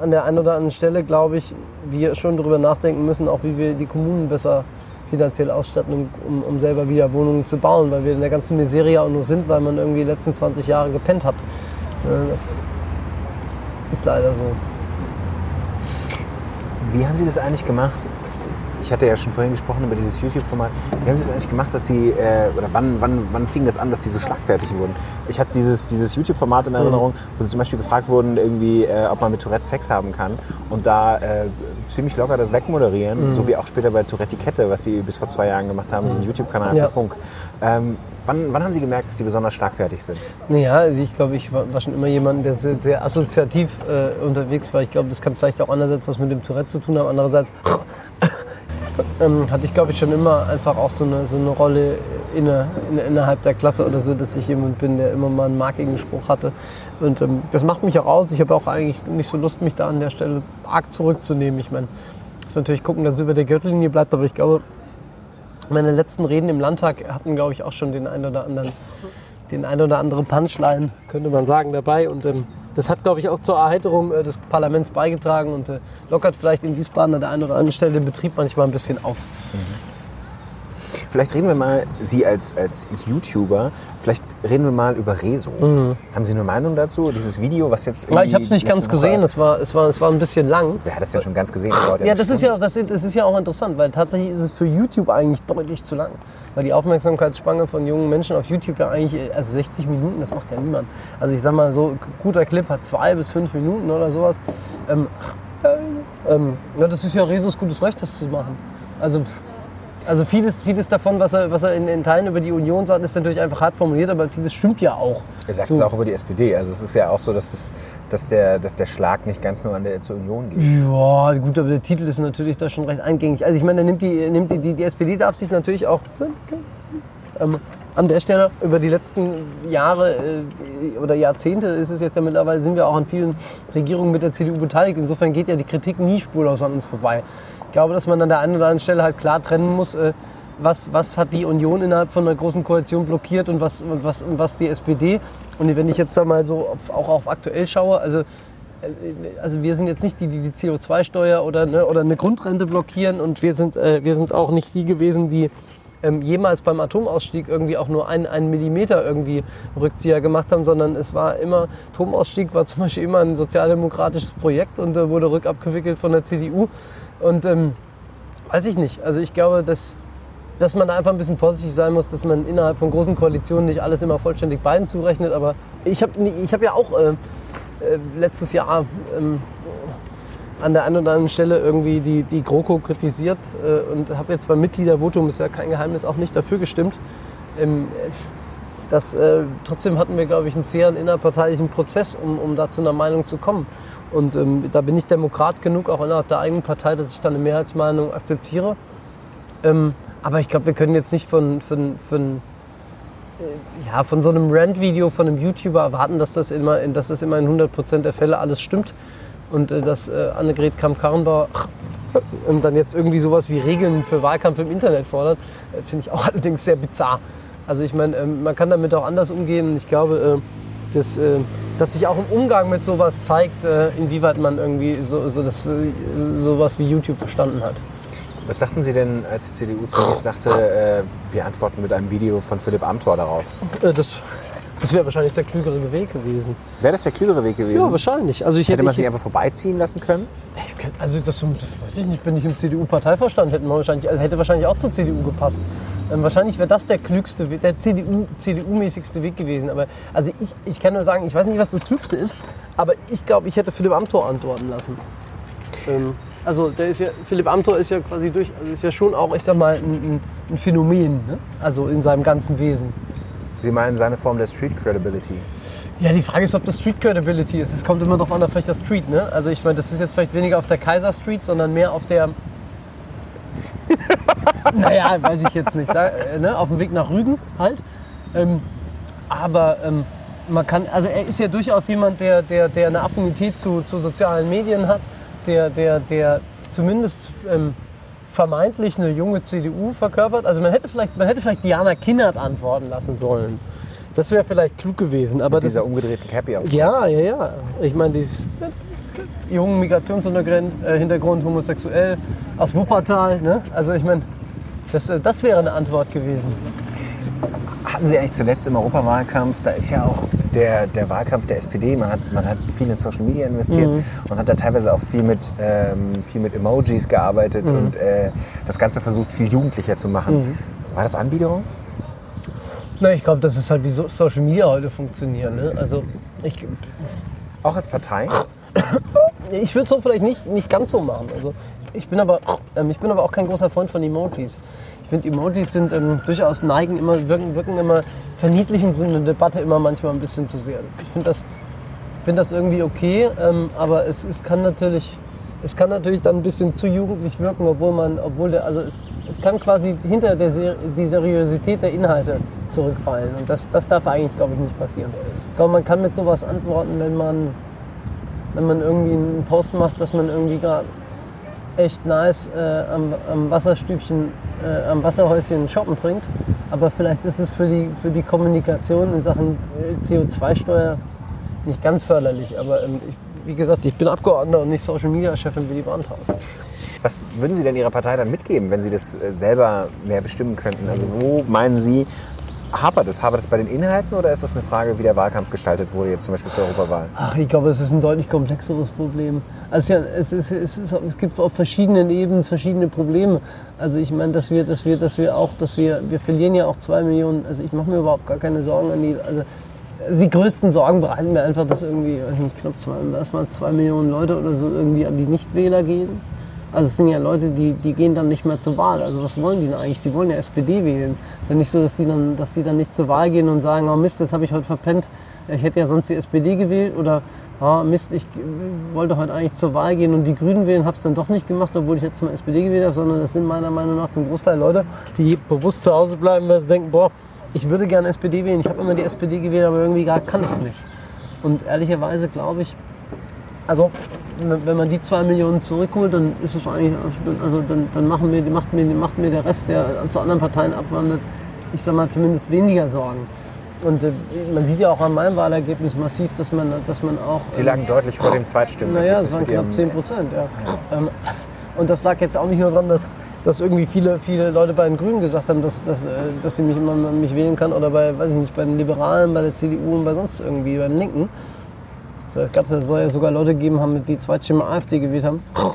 an der einen oder anderen Stelle, glaube ich, wir schon darüber nachdenken müssen, auch wie wir die Kommunen besser finanziell ausstatten, um, um selber wieder Wohnungen zu bauen, weil wir in der ganzen Miserie auch nur sind, weil man irgendwie die letzten 20 Jahre gepennt hat. Äh, Das ist leider so. Wie haben Sie das eigentlich gemacht? Ich hatte ja schon vorhin gesprochen über dieses YouTube-Format. Wie haben Sie das eigentlich gemacht, dass Sie, äh, oder wann, wann, wann fing das an, dass Sie so schlagfertig wurden? Ich habe dieses, dieses YouTube-Format in Erinnerung, wo Sie zum Beispiel gefragt wurden, irgendwie, äh, ob man mit Tourette Sex haben kann und da äh, ziemlich locker das wegmoderieren, so wie auch später bei Tourette Kette, was Sie bis vor zwei Jahren gemacht haben, diesen YouTube-Kanal Ja. für Funk. Ähm, wann, wann haben Sie gemerkt, dass Sie besonders schlagfertig sind? Naja, also ich glaube, ich war, war schon immer jemand, der sehr, sehr assoziativ äh, unterwegs war. Ich glaube, das kann vielleicht auch einerseits was mit dem Tourette zu tun haben, andererseits ähm, hatte ich, glaube ich, schon immer einfach auch so eine, so eine Rolle inne, in, innerhalb der Klasse oder so, dass ich jemand bin, der immer mal einen markigen Spruch hatte. Und ähm, das macht mich auch aus. Ich habe auch eigentlich nicht so Lust, mich da an der Stelle arg zurückzunehmen. Ich meine, muss natürlich gucken, dass es über der Gürtellinie bleibt, aber ich glaube, meine letzten Reden im Landtag hatten, glaube ich, auch schon den ein oder anderen, den ein oder andere Punchline, könnte man sagen, dabei. Und ähm, das hat, glaube ich, auch zur Erheiterung äh, des Parlaments beigetragen und äh, lockert vielleicht in Wiesbaden an der einen oder anderen Stelle den Betrieb manchmal ein bisschen auf. Vielleicht reden wir mal, Sie als, als YouTuber, vielleicht reden wir mal über Rezo. Haben Sie eine Meinung dazu? Dieses Video, was jetzt Mhm. ich irgendwie habe es nicht ganz Woche- gesehen, es war, es, war, es war ein bisschen lang. Wer hat das denn schon ganz gesehen? Das Ja, das ist ja, das, ist- das ist ja auch interessant, weil tatsächlich ist es für YouTube eigentlich deutlich zu lang. Weil die Aufmerksamkeitsspanne von jungen Menschen auf YouTube ja eigentlich, also 60 Minuten, das macht ja niemand. Also ich sag mal so, ein guter Clip hat zwei bis fünf Minuten oder sowas. Ähm, ähm, ja, das ist ja Resus gutes Recht, das zu machen. Also, also vieles, vieles davon, was er, was er in, in Teilen über die Union sagt, ist natürlich einfach hart formuliert, aber vieles stimmt ja auch. Er sagt So. es auch über die SPD. Also es ist ja auch so, dass, das, dass, der, dass der Schlag nicht ganz nur an der zur Union geht. Ja, gut, aber der Titel ist natürlich da schon recht eingängig. Also ich meine, nimmt die, nimmt die, die, die SPD darf sich natürlich auch ähm, an der Stelle über die letzten Jahre äh, oder Jahrzehnte ist es jetzt ja mittlerweile, sind wir auch an vielen Regierungen mit der CDU beteiligt. Insofern geht ja die Kritik nie spurlos an uns vorbei. Ich glaube, dass man an der einen oder anderen Stelle halt klar trennen muss, äh, was, was hat die Union innerhalb von einer großen Koalition blockiert und was, und was, und was die SPD. Und wenn ich jetzt da mal so auf, auch auf aktuell schaue, also also wir sind jetzt nicht die, die die CO2-Steuer oder, ne, oder eine Grundrente blockieren und wir sind, äh, wir sind auch nicht die gewesen, die ähm, jemals beim Atomausstieg irgendwie auch nur einen, einen Millimeter irgendwie Rückzieher gemacht haben, sondern es war immer, Atomausstieg war zum Beispiel immer ein sozialdemokratisches Projekt und äh, wurde rückabgewickelt von der CDU und ähm, weiß ich nicht. Also ich glaube, dass, dass man da einfach ein bisschen vorsichtig sein muss, dass man innerhalb von großen Koalitionen nicht alles immer vollständig beiden zurechnet, aber ich habe ich hab ja auch... Äh, äh, letztes Jahr ähm, an der einen oder anderen Stelle irgendwie die, die GroKo kritisiert äh, und habe jetzt beim Mitgliedervotum, ist ja kein Geheimnis, auch nicht dafür gestimmt. Ähm, äh, das, äh, trotzdem hatten wir, glaube ich, einen fairen innerparteilichen Prozess, um, um da zu einer Meinung zu kommen. Und ähm, da bin ich Demokrat genug, auch innerhalb der eigenen Partei, dass ich da eine Mehrheitsmeinung akzeptiere. Ähm, aber ich glaube, wir können jetzt nicht von, von, von ja, von so einem Rant-Video von einem YouTuber erwarten, dass das immer, dass das immer in 100% der Fälle alles stimmt. Und äh, dass äh, Annegret Kramp-Karrenbauer und dann jetzt irgendwie sowas wie Regeln für Wahlkampf im Internet fordert, äh, finde ich auch allerdings sehr bizarr. Also ich meine, ähm, man kann damit auch anders umgehen und ich glaube, äh, dass, sich auch im Umgang mit sowas zeigt, äh, inwieweit man irgendwie so, so das, äh, sowas wie YouTube verstanden hat. Was dachten Sie denn, als die CDU zunächst sagte, äh, wir antworten mit einem Video von Philipp Amthor darauf? Äh, das das wäre wahrscheinlich der klügere Weg gewesen. Wäre das der klügere Weg gewesen? Ja, wahrscheinlich. Also ich Hätte man ich, sich einfach vorbeiziehen lassen können? Kann- Also das, weiß ich nicht, bin ich im CDU-Parteivorstand, wahrscheinlich, also hätte wahrscheinlich auch zur CDU gepasst. Ähm, wahrscheinlich wäre das der klügste Weg, der CDU, CDU-mäßigste Weg gewesen. Aber also ich, ich kann nur sagen, ich weiß nicht, was das Klügste ist, aber ich glaube, ich hätte Philipp Amthor antworten lassen. Ähm, also der ist ja, Philipp Amthor ist ja quasi durch, also ist ja schon auch, ich sag mal, ein, ein, ein Phänomen, ne? also in seinem ganzen Wesen. Sie meinen seine Form der Street Credibility. Ja, die Frage ist, ob das Street Credibility ist. Es kommt immer darauf an, auf welcher Street. Ne? Also ich meine, das ist jetzt vielleicht weniger auf der Kaiser Street, sondern mehr auf der... naja, weiß ich jetzt nicht. Äh, ne? Auf dem Weg nach Rügen halt. Ähm, aber ähm, man kann, also er ist ja durchaus jemand, der, der, der eine Affinität zu, zu sozialen Medien hat, der, der, der zumindest ähm, vermeintlich eine junge CDU verkörpert. Also man hätte vielleicht, man hätte vielleicht Diana Kinnert antworten lassen sollen. Das wäre vielleicht klug gewesen. Aber Mit das dieser umgedrehten Cappy ja, ja, ja. Ich meine, dieses jungen Migrationshintergrund, äh, homosexuell, aus Wuppertal. Ne? Also ich meine, das, äh, das wäre eine Antwort gewesen. Hatten Sie eigentlich zuletzt im Europawahlkampf, da ist ja auch der, der Wahlkampf der SPD, man hat, man hat viel in Social Media investiert Mhm. und hat da teilweise auch viel mit, ähm, viel mit Emojis gearbeitet Mhm. und äh, das Ganze versucht, viel jugendlicher zu machen. War das Anbiederung? Na, ich glaube, das ist halt wie so Social Media heute funktionieren. Ne? Also ich, Auch als Partei? Ich würde es so vielleicht nicht, nicht ganz so machen. Also ich bin aber, ähm, ich bin aber auch kein großer Freund von Emojis. Ich finde, Emojis sind ähm, durchaus neigen immer, wirken, wirken immer verniedlichen so eine Debatte immer manchmal ein bisschen zu sehr. Das, ich finde das, find das irgendwie okay, ähm, aber es, es kann natürlich, es kann natürlich dann ein bisschen zu jugendlich wirken, obwohl man, obwohl der, also es, es kann quasi hinter der Ser die Seriosität der Inhalte zurückfallen und das, das darf eigentlich, glaube ich, nicht passieren. Ich glaube, man kann mit sowas antworten, wenn man wenn man irgendwie einen Post macht, dass man irgendwie gerade echt nice äh, am, am Wasserstübchen, äh, am Wasserhäuschen shoppen trinkt. Aber vielleicht ist es für die, für die Kommunikation in Sachen äh, CO2-Steuer nicht ganz förderlich. Aber ähm, ich, wie gesagt, ich bin Abgeordneter und nicht Social Media Chefin Willy Brandt-Haus. Was würden Sie denn Ihrer Partei dann mitgeben, wenn Sie das äh, selber mehr bestimmen könnten? Also wo meinen Sie, hapert es? Hapert es bei den Inhalten oder ist das eine Frage, wie der Wahlkampf gestaltet wurde, jetzt zum Beispiel zur Europawahl? Ach, ich glaube, es ist ein deutlich komplexeres Problem. Also ja, es, ist, es, ist, es gibt auf verschiedenen Ebenen verschiedene Probleme. Also ich meine, dass wir, dass wir, dass wir auch, dass wir, wir verlieren ja auch zwei Millionen. Also ich mache mir überhaupt gar keine Sorgen an die. Also die größten Sorgen bereiten mir einfach, dass irgendwie, ich glaube, erstmal zwei Millionen Leute oder so irgendwie an die Nichtwähler gehen. Also es sind ja Leute, die, die gehen dann nicht mehr zur Wahl. Also was wollen die denn eigentlich? Die wollen ja SPD wählen. Es ist ja nicht so, dass die dann, dass die dann nicht zur Wahl gehen und sagen, oh Mist, jetzt habe ich heute verpennt. Ich hätte ja sonst die SPD gewählt oder oh Mist, ich wollte heute eigentlich zur Wahl gehen und die Grünen wählen, habe es dann doch nicht gemacht, obwohl ich jetzt mal SPD gewählt habe, sondern das sind meiner Meinung nach zum Großteil Leute, die bewusst zu Hause bleiben, weil sie denken, boah, ich würde gerne SPD wählen. Ich habe immer die SPD gewählt, aber irgendwie gar kann ich es nicht. Und ehrlicherweise glaube ich, also wenn man die zwei Millionen zurückholt, dann ist es eigentlich, also dann, dann machen wir, macht, mir, macht mir der Rest, der zu anderen Parteien abwandert, ich sag mal zumindest weniger Sorgen. Und äh, man sieht ja auch an meinem Wahlergebnis massiv, dass man, dass man auch. Sie lagen ähm, deutlich vor dem Zweitstimmen. Naja, es waren knapp 10 Prozent, ja. ja. Ähm, und das lag jetzt auch nicht nur daran, dass, dass irgendwie viele, viele Leute bei den Grünen gesagt haben, dass, dass, äh, dass sie mich immer mich wählen kann oder bei, weiß ich nicht, bei den Liberalen, bei der CDU und bei sonst irgendwie, beim Linken. Es gab, es soll ja sogar Leute gegeben haben, die Zweitstimme AfD gewählt haben.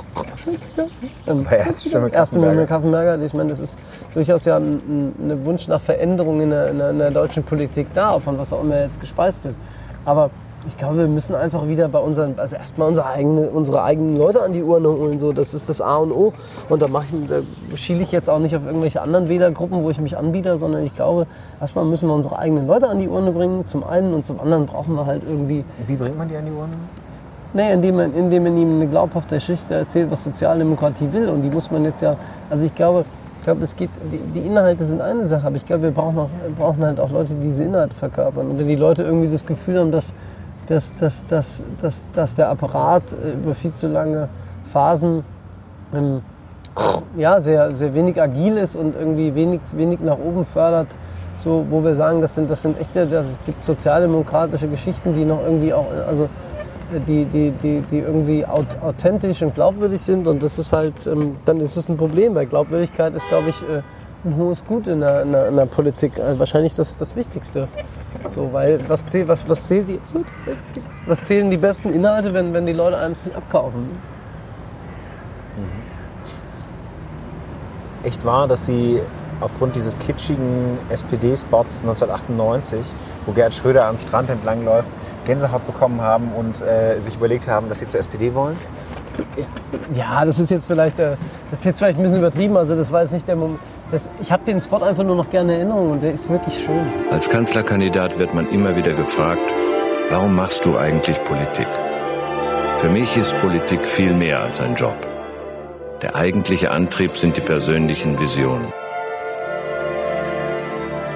Ähm, Bei Erststimme Kaffenberger. Kaffenberger. Ich meine, das ist durchaus ja ein, ein Wunsch nach Veränderung in der, in, der, in der, deutschen Politik da, von was auch immer jetzt gespeist wird. Aber ich glaube, wir müssen einfach wieder bei unseren, also erstmal unsere, eigene, unsere eigenen Leute an die Urne holen. So. Das ist das A und O. Und da, ich, da schiele ich jetzt auch nicht auf irgendwelche anderen Wählergruppen, wo ich mich anbiete, sondern ich glaube, erstmal müssen wir unsere eigenen Leute an die Urne bringen, zum einen. Und zum anderen brauchen wir halt irgendwie. Wie bringt man die an die Urne? Nee, indem man, indem man ihm eine glaubhafte Geschichte erzählt, was Sozialdemokratie will. Und die muss man jetzt ja, also ich glaube, ich glaube, es geht, die, die, Inhalte sind eine Sache, aber ich glaube, wir brauchen, auch, brauchen halt auch Leute, die diese Inhalte verkörpern. Und wenn die Leute irgendwie das Gefühl haben, dass dass, dass, dass, dass, dass der Apparat äh, über viel zu lange Phasen ähm, ja, sehr, sehr wenig agil ist und irgendwie wenig, wenig nach oben fördert. So, wo wir sagen, das sind, das sind echte, das, es gibt sozialdemokratische Geschichten, die noch irgendwie auch, also die, die, die, die irgendwie authentisch und glaubwürdig sind und das ist halt, ähm, dann ist es ein Problem, weil Glaubwürdigkeit ist, glaube ich, äh, ein hohes Gut in der, in der, in der Politik. Also wahrscheinlich das, das Wichtigste. So, weil was, zählt, was, was, zählt die, was zählen die besten Inhalte, wenn, wenn die Leute einem es nicht abkaufen? Mhm. Echt wahr, dass Sie aufgrund dieses kitschigen SPD-Spots 1998, wo Gerhard Schröder am Strand entlang läuft, Gänsehaut bekommen haben und äh, sich überlegt haben, dass Sie zur SPD wollen? Ja, das ist jetzt vielleicht, äh, das ist jetzt vielleicht ein bisschen übertrieben. Also das war jetzt nicht der Moment. Das, ich habe den Spot einfach nur noch gerne in Erinnerung und der ist wirklich schön. Als Kanzlerkandidat wird man immer wieder gefragt, warum machst du eigentlich Politik? Für mich ist Politik viel mehr als ein Job. Der eigentliche Antrieb sind die persönlichen Visionen.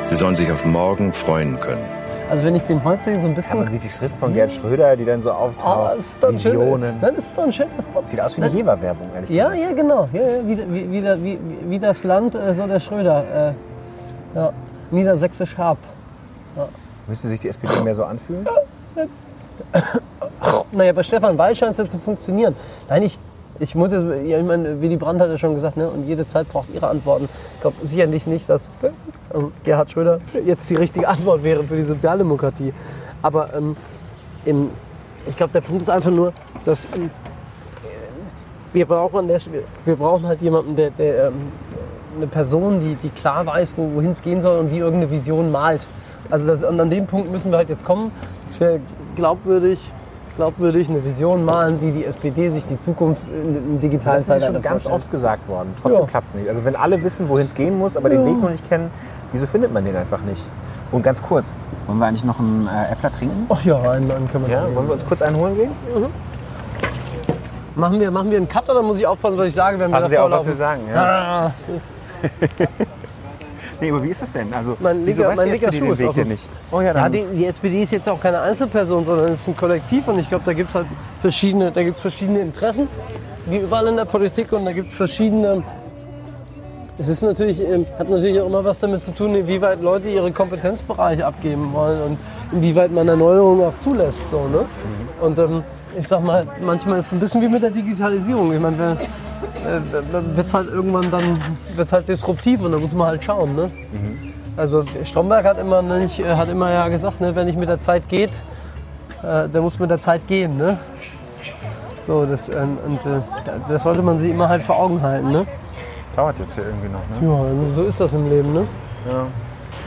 Sie sollen sich auf morgen freuen können. Also wenn ich den heute sehe, so ein bisschen... Ja, man sieht die Schrift von Gerd Schröder, die dann so auftaucht. Oh, Visionen. Schön. Das ist doch ein schöner Spot. Sieht aus wie eine Jever-Werbung, ehrlich ja, gesagt. Ja, genau. Ja, ja, wie, wie, wie, wie, wie das Land, äh, so der Schröder. Äh, ja. Niedersächsisch Hab. Ja. Müsste sich die SPD mehr so anfühlen? naja, bei Stefan Weil scheint es ja zu funktionieren. Nein, ich, ich muss jetzt, ich meine, Willy Brandt hat ja schon gesagt, ne, und jede Zeit braucht ihre Antworten. Ich glaube sicherlich nicht, dass ähm, Gerhard Schröder jetzt die richtige Antwort wäre für die Sozialdemokratie. Aber ähm, im, ich glaube, der Punkt ist einfach nur, dass ähm, wir, brauchen wir brauchen halt jemanden, der, der ähm, eine Person, die, die klar weiß, wo, wohin es gehen soll und die irgendeine Vision malt. Also das, an dem Punkt müssen wir halt jetzt kommen, dass wir glaubwürdig glaubwürdig eine Vision malen, die die SPD sich die Zukunft im digitalen Zeitalter Das ist schon ganz oft gesagt worden. Trotzdem ja. klappt es nicht. Also wenn alle wissen, wohin es gehen muss, aber ja. den Weg noch nicht kennen, wieso findet man den einfach nicht? Und ganz kurz, wollen wir eigentlich noch einen äh, Äppler trinken? Ach ja, einen, einen können wir ja, Wollen wir uns kurz einen holen gehen? Mhm. Machen wir, machen wir einen Cut oder muss ich aufpassen, was ich sage, wenn wir Passen Sie auch, was wir sagen, ja. Ah. Nee, aber wie ist das denn? Also, mein linker, mein linker Schuh ist Weg nicht. Oh ja, ja die, die, SPD ist jetzt auch keine Einzelperson, sondern es ist ein Kollektiv und ich glaube, da gibt es halt verschiedene, da gibt's verschiedene Interessen, wie überall in der Politik und da gibt es verschiedene. Es ist natürlich, ähm, hat natürlich auch immer was damit zu tun, inwieweit Leute ihre Kompetenzbereiche abgeben wollen und inwieweit man Erneuerungen auch zulässt. So, ne? Mhm. Und ähm, ich sag mal, manchmal ist es ein bisschen wie mit der Digitalisierung. Ich meine, äh, wird es halt irgendwann dann wird's halt disruptiv und da muss man halt schauen. Ne? Also Stromberg hat immer, nicht, äh, hat immer ja gesagt, ne, wenn nicht mit der Zeit geht, äh, dann muss mit der Zeit gehen. Ne? So, das, ähm, und äh, das sollte man sich immer halt vor Augen halten. Ne? Dauert jetzt hier irgendwie noch, ne? Ja, so ist das im Leben. Ne? Ja.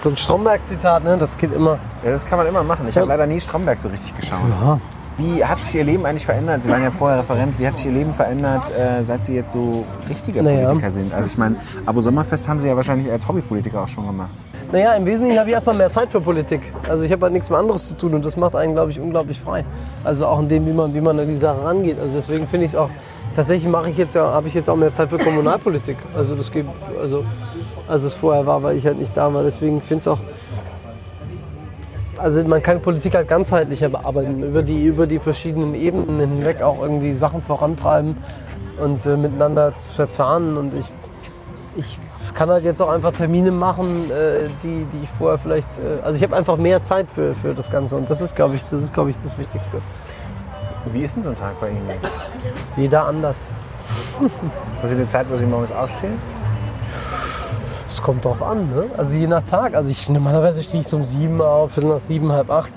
So ein Stromberg-Zitat, ne? das geht immer. Ja, das kann man immer machen. Ich habe leider nie Stromberg so richtig geschaut. Ja. Wie hat sich Ihr Leben eigentlich verändert? Sie waren ja vorher Referent. Wie hat sich Ihr Leben verändert, äh, seit Sie jetzt so richtiger Naja. Politiker sind? Also ich meine, Abo Sommerfest haben Sie ja wahrscheinlich als Hobbypolitiker auch schon gemacht. Naja, im Wesentlichen habe ich erstmal mehr Zeit für Politik. Also ich habe halt nichts mehr anderes zu tun und das macht einen, glaube ich, unglaublich frei. Also auch in dem, wie man, wie man an die Sache rangeht. Also deswegen finde ich es auch, tatsächlich mache ich jetzt ja, habe ich jetzt auch mehr Zeit für Kommunalpolitik. Also das geht, also als es vorher war, weil ich halt nicht da war. Deswegen finde ich es auch, also man kann Politik halt ganzheitlicher bearbeiten, über die, über die verschiedenen Ebenen hinweg auch irgendwie Sachen vorantreiben und äh, miteinander verzahnen. Und ich, ich kann halt jetzt auch einfach Termine machen, äh, die, die ich vorher vielleicht, äh, also ich habe einfach mehr Zeit für, für das Ganze und das ist, glaube ich, das ist, glaube ich, das Wichtigste. Wie ist denn so ein Tag bei Ihnen jetzt? Jeder anders. Haben Sie eine Zeit, wo Sie morgens aufstehen? Kommt drauf an, ne? Also je nach Tag. Also ich normalerweise stehe ich so um sieben auf, nach sieben, halb acht.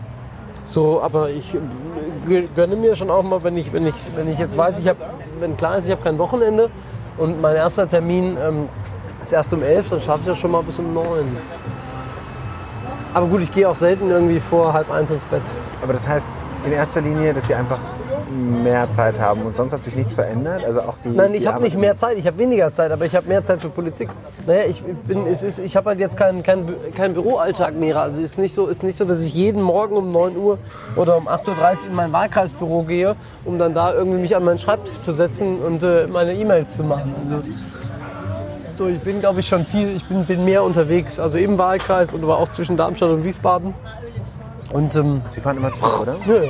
So, aber ich gönne mir schon auch mal, wenn ich, wenn ich, wenn ich jetzt weiß, ich habe, wenn klar ist, ich habe kein Wochenende und mein erster Termin ähm, ist erst um elf, dann schaffe ich das schon mal bis um neun. Aber gut, ich gehe auch selten irgendwie vor halb eins ins Bett. Aber das heißt in erster Linie, dass Sie einfach mehr Zeit haben und sonst hat sich nichts verändert? Also auch die, Nein, ich habe nicht mehr Zeit, ich habe weniger Zeit, aber ich habe mehr Zeit für Politik. Naja, ich bin, es ist, ich habe halt jetzt keinen kein, kein Büroalltag mehr. Also es ist nicht so, ist nicht so, dass ich jeden Morgen um 9 Uhr oder um 8.30 Uhr in mein Wahlkreisbüro gehe, um dann da irgendwie mich an meinen Schreibtisch zu setzen und äh, meine E-Mails zu machen. Also, so, ich bin, glaube ich, schon viel, ich bin, bin mehr unterwegs, also im Wahlkreis und aber auch zwischen Darmstadt und Wiesbaden. Und ähm, Sie fahren immer Zug, oder? ja.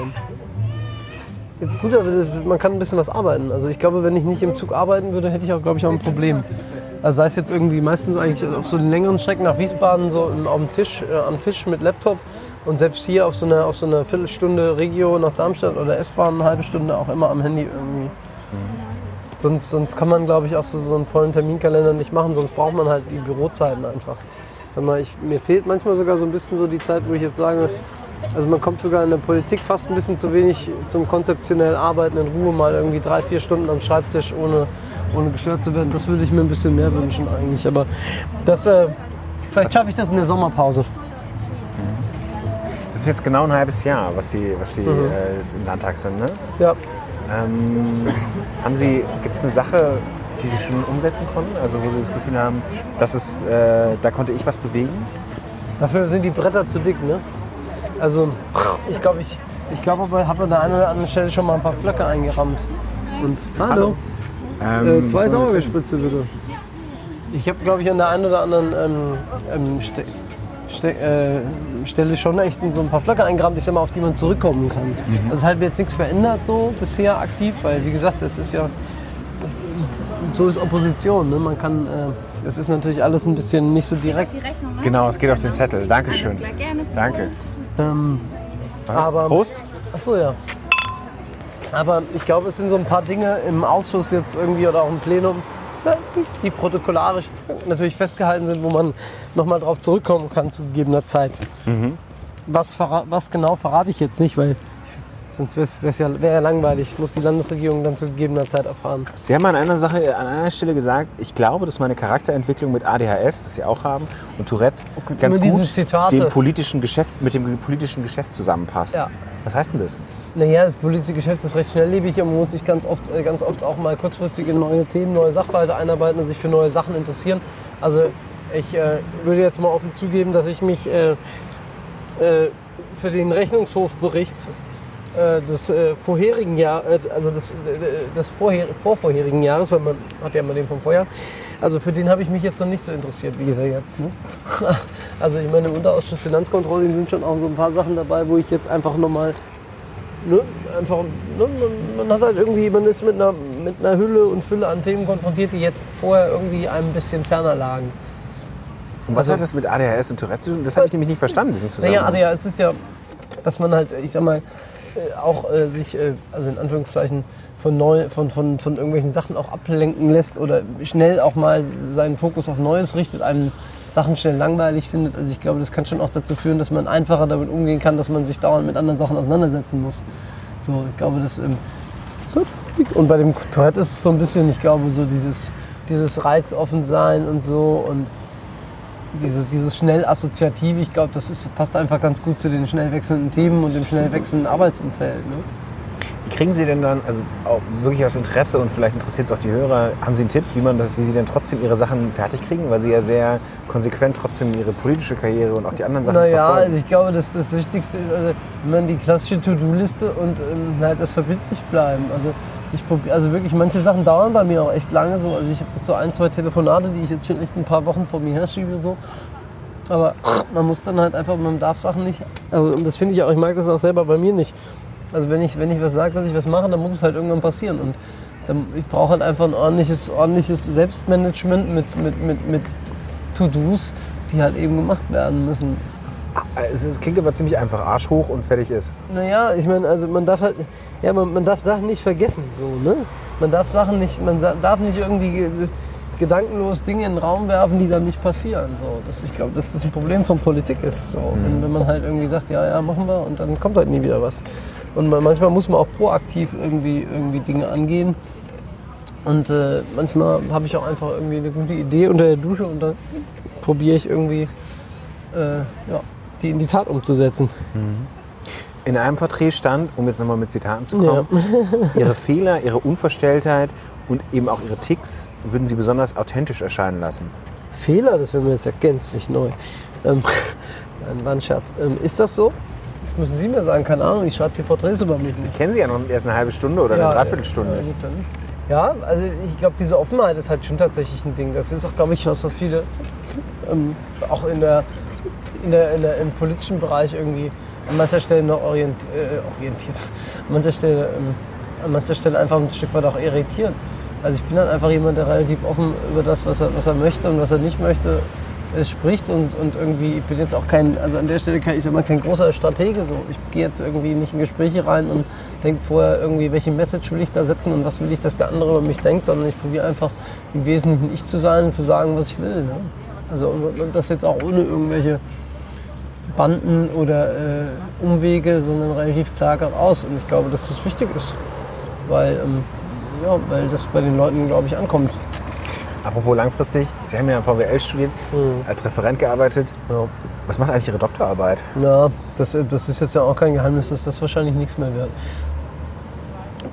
Gut, aber man kann ein bisschen was arbeiten. Also ich glaube, wenn ich nicht im Zug arbeiten würde, hätte ich auch, glaube ich, auch ein Problem. Also sei es jetzt irgendwie meistens eigentlich auf so längeren Strecken nach Wiesbaden so am Tisch, äh, am Tisch mit Laptop und selbst hier auf so eine, auf so eine Viertelstunde Regio nach Darmstadt oder S-Bahn eine halbe Stunde auch immer am Handy irgendwie. Sonst, sonst kann man, glaube ich, auch so, so einen vollen Terminkalender nicht machen, sonst braucht man halt die Bürozeiten einfach. Sag mal, ich, mir fehlt manchmal sogar so ein bisschen so die Zeit, wo ich jetzt sage, also man kommt sogar in der Politik fast ein bisschen zu wenig zum konzeptionell Arbeiten in Ruhe, mal irgendwie drei, vier Stunden am Schreibtisch, ohne, ohne gestört zu werden. Das würde ich mir ein bisschen mehr wünschen eigentlich. Aber das, äh, vielleicht schaffe ich das in der Sommerpause. Das ist jetzt genau ein halbes Jahr, was Sie, was Sie Mhm. äh, im Landtag sind, ne? Ja. Ähm, haben Sie, gibt es eine Sache, die Sie schon umsetzen konnten? Also wo Sie das Gefühl haben, dass es, äh, da konnte ich was bewegen? Dafür sind die Bretter zu dick, ne? Also ich glaube, ich, ich glaube, ich habe an der einen oder anderen Stelle schon mal ein paar Flöcke eingerammt. Und hallo. Ähm, Äh, zwei Sauergespritze bitte. Ich habe, glaube ich, an der einen oder anderen ähm, ähm, Ste Ste äh, Stelle schon echt so ein paar Flöcke eingerammt, ich sag mal, auf die man zurückkommen kann. Mhm. Also es hat mir jetzt nichts verändert so bisher aktiv, weil wie gesagt, das ist ja so ist Opposition. Ne? Man kann, äh, das ist natürlich alles ein bisschen nicht so direkt. Rechnung, ne? Genau, es geht auf den Zettel. Dankeschön. Danke. Ähm, aber Prost. Ach so, ja. Aber ich glaube, es sind so ein paar Dinge im Ausschuss jetzt irgendwie oder auch im Plenum, die protokollarisch natürlich festgehalten sind, wo man nochmal drauf zurückkommen kann zu gegebener Zeit. Was, verra- was genau verrate ich jetzt nicht, weil sonst wäre es ja, wär ja langweilig. Muss die Landesregierung dann zu gegebener Zeit erfahren. Sie haben an einer Sache, an einer Stelle gesagt, ich glaube, dass meine Charakterentwicklung mit ADHS, was Sie auch haben, und Tourette ganz immer diese gut dem politischen Geschäft, mit dem politischen Geschäft zusammenpasst. Ja. Was heißt denn das? Naja, das politische Geschäft ist recht schnelllebig und man muss sich ganz oft, äh, ganz oft auch mal kurzfristig in neue Themen, neue Sachverhalte einarbeiten und sich für neue Sachen interessieren. Also ich äh, würde jetzt mal offen zugeben, dass ich mich äh, äh, für den Rechnungshofbericht des äh, vorherigen Jahr, äh, also des, äh, des vorher, vorvorherigen Jahres, weil man hat ja immer den vom Vorjahr, also für den habe ich mich jetzt noch nicht so interessiert wie er jetzt. Ne? Also ich meine, im Unterausschuss Finanzcontrolling sind schon auch so ein paar Sachen dabei, wo ich jetzt einfach nochmal ne, einfach, ne, man, man hat halt irgendwie, man ist mit einer, mit einer Hülle und Fülle an Themen konfrontiert, die jetzt vorher irgendwie einem ein bisschen ferner lagen. Und was hat das mit ADHS und Tourette zu tun? Das habe ich nämlich nicht verstanden, diesen Naja, Zusammenhang. aber ja, es ist ja, dass man halt, ich sag mal, äh, auch äh, sich, äh, also in Anführungszeichen, von, neu, von, von, von irgendwelchen Sachen auch ablenken lässt oder schnell auch mal seinen Fokus auf Neues richtet, einen Sachen schnell langweilig findet. Also ich glaube, das kann schon auch dazu führen, dass man einfacher damit umgehen kann, dass man sich dauernd mit anderen Sachen auseinandersetzen muss. So, ich glaube, das ähm, und bei dem Tourette ist es so ein bisschen, ich glaube, so dieses, dieses reizoffen sein und so und dieses, dieses schnell assoziative, ich glaube, das ist, passt einfach ganz gut zu den schnell wechselnden Themen und dem schnell wechselnden Arbeitsumfeld. Ne? Wie kriegen Sie denn dann, also auch wirklich aus Interesse und vielleicht interessiert es auch die Hörer, haben Sie einen Tipp, wie, man das, wie Sie denn trotzdem Ihre Sachen fertig kriegen? Weil Sie ja sehr konsequent trotzdem Ihre politische Karriere und auch die anderen Sachen Naja, verfolgen. also ich glaube, das, das Wichtigste ist, also wenn man die klassische To-Do-Liste und ähm, halt das verbindlich bleiben. Also ich probiere, also wirklich, manche Sachen dauern bei mir auch echt lange so. Also ich habe so ein, zwei Telefonate, die ich jetzt schon echt ein paar Wochen vor mir her schiebe so. Aber man muss dann halt einfach, man darf Sachen nicht. Also das finde ich auch, ich mag das auch selber bei mir nicht. Also wenn ich, wenn ich was sage, dass ich was mache, dann muss es halt irgendwann passieren. Und dann, ich brauche halt einfach ein ordentliches, ordentliches Selbstmanagement mit, mit, mit, mit To-Dos, die halt eben gemacht werden müssen. Es, es klingt aber ziemlich einfach, Arsch hoch und fertig ist. Naja, ich meine, also man darf halt, ja, man, man darf Sachen nicht vergessen, so, ne? Man darf Sachen nicht, man darf nicht irgendwie ge- gedankenlos Dinge in den Raum werfen, die dann nicht passieren. So, das, ich glaube, dass das ein Problem von Politik ist. So. Wenn, wenn man halt irgendwie sagt, ja, ja, machen wir und dann kommt halt nie wieder was. Und man, manchmal muss man auch proaktiv irgendwie, irgendwie Dinge angehen. Und äh, manchmal habe ich auch einfach irgendwie eine gute Idee unter der Dusche und dann probiere ich irgendwie äh, ja, die in die Tat umzusetzen. In einem Porträt stand, um jetzt nochmal mit Zitaten zu kommen, ihre Fehler, ihre Unverstelltheit und eben auch ihre Ticks würden sie besonders authentisch erscheinen lassen. Fehler, das wäre mir jetzt ja gänzlich neu. Ähm, war ein Scherz. Ähm, ist das so? Das müssen Sie mir sagen, keine Ahnung, ich schreibe die Porträts über mich nicht. Kennen Sie ja noch erst eine halbe Stunde oder eine Dreiviertelstunde. Ja, gut, dann. Ja also ich glaube, diese Offenheit ist halt schon tatsächlich ein Ding. Das ist auch, glaube ich, was, was viele ähm, auch in der, in der, in der, im politischen Bereich irgendwie an mancher Stelle noch orient, äh, orientiert, an mancher Stelle, ähm, an mancher Stelle einfach ein Stück weit auch irritiert. Also ich bin dann einfach jemand, der relativ offen über das, was er, was er möchte und was er nicht möchte, äh, spricht und, und irgendwie, ich bin jetzt auch kein, also an der Stelle kann ich mal kein großer Stratege so. Ich gehe jetzt irgendwie nicht in Gespräche rein und denke vorher irgendwie, welche Message will ich da setzen und was will ich, dass der andere über mich denkt, sondern ich probiere einfach im Wesentlichen ich zu sein und zu sagen, was ich will. Ne? Also das jetzt auch ohne irgendwelche Banden oder äh, Umwege, sondern relativ klar geradeaus. Und ich glaube, dass das wichtig ist, weil, ähm, ja, weil das bei den Leuten, glaube ich, ankommt. Apropos langfristig, Sie haben ja am VWL studiert, als Referent gearbeitet. Ja. Was macht eigentlich Ihre Doktorarbeit? Ja, das, äh, das ist jetzt ja auch kein Geheimnis, dass das wahrscheinlich nichts mehr wird.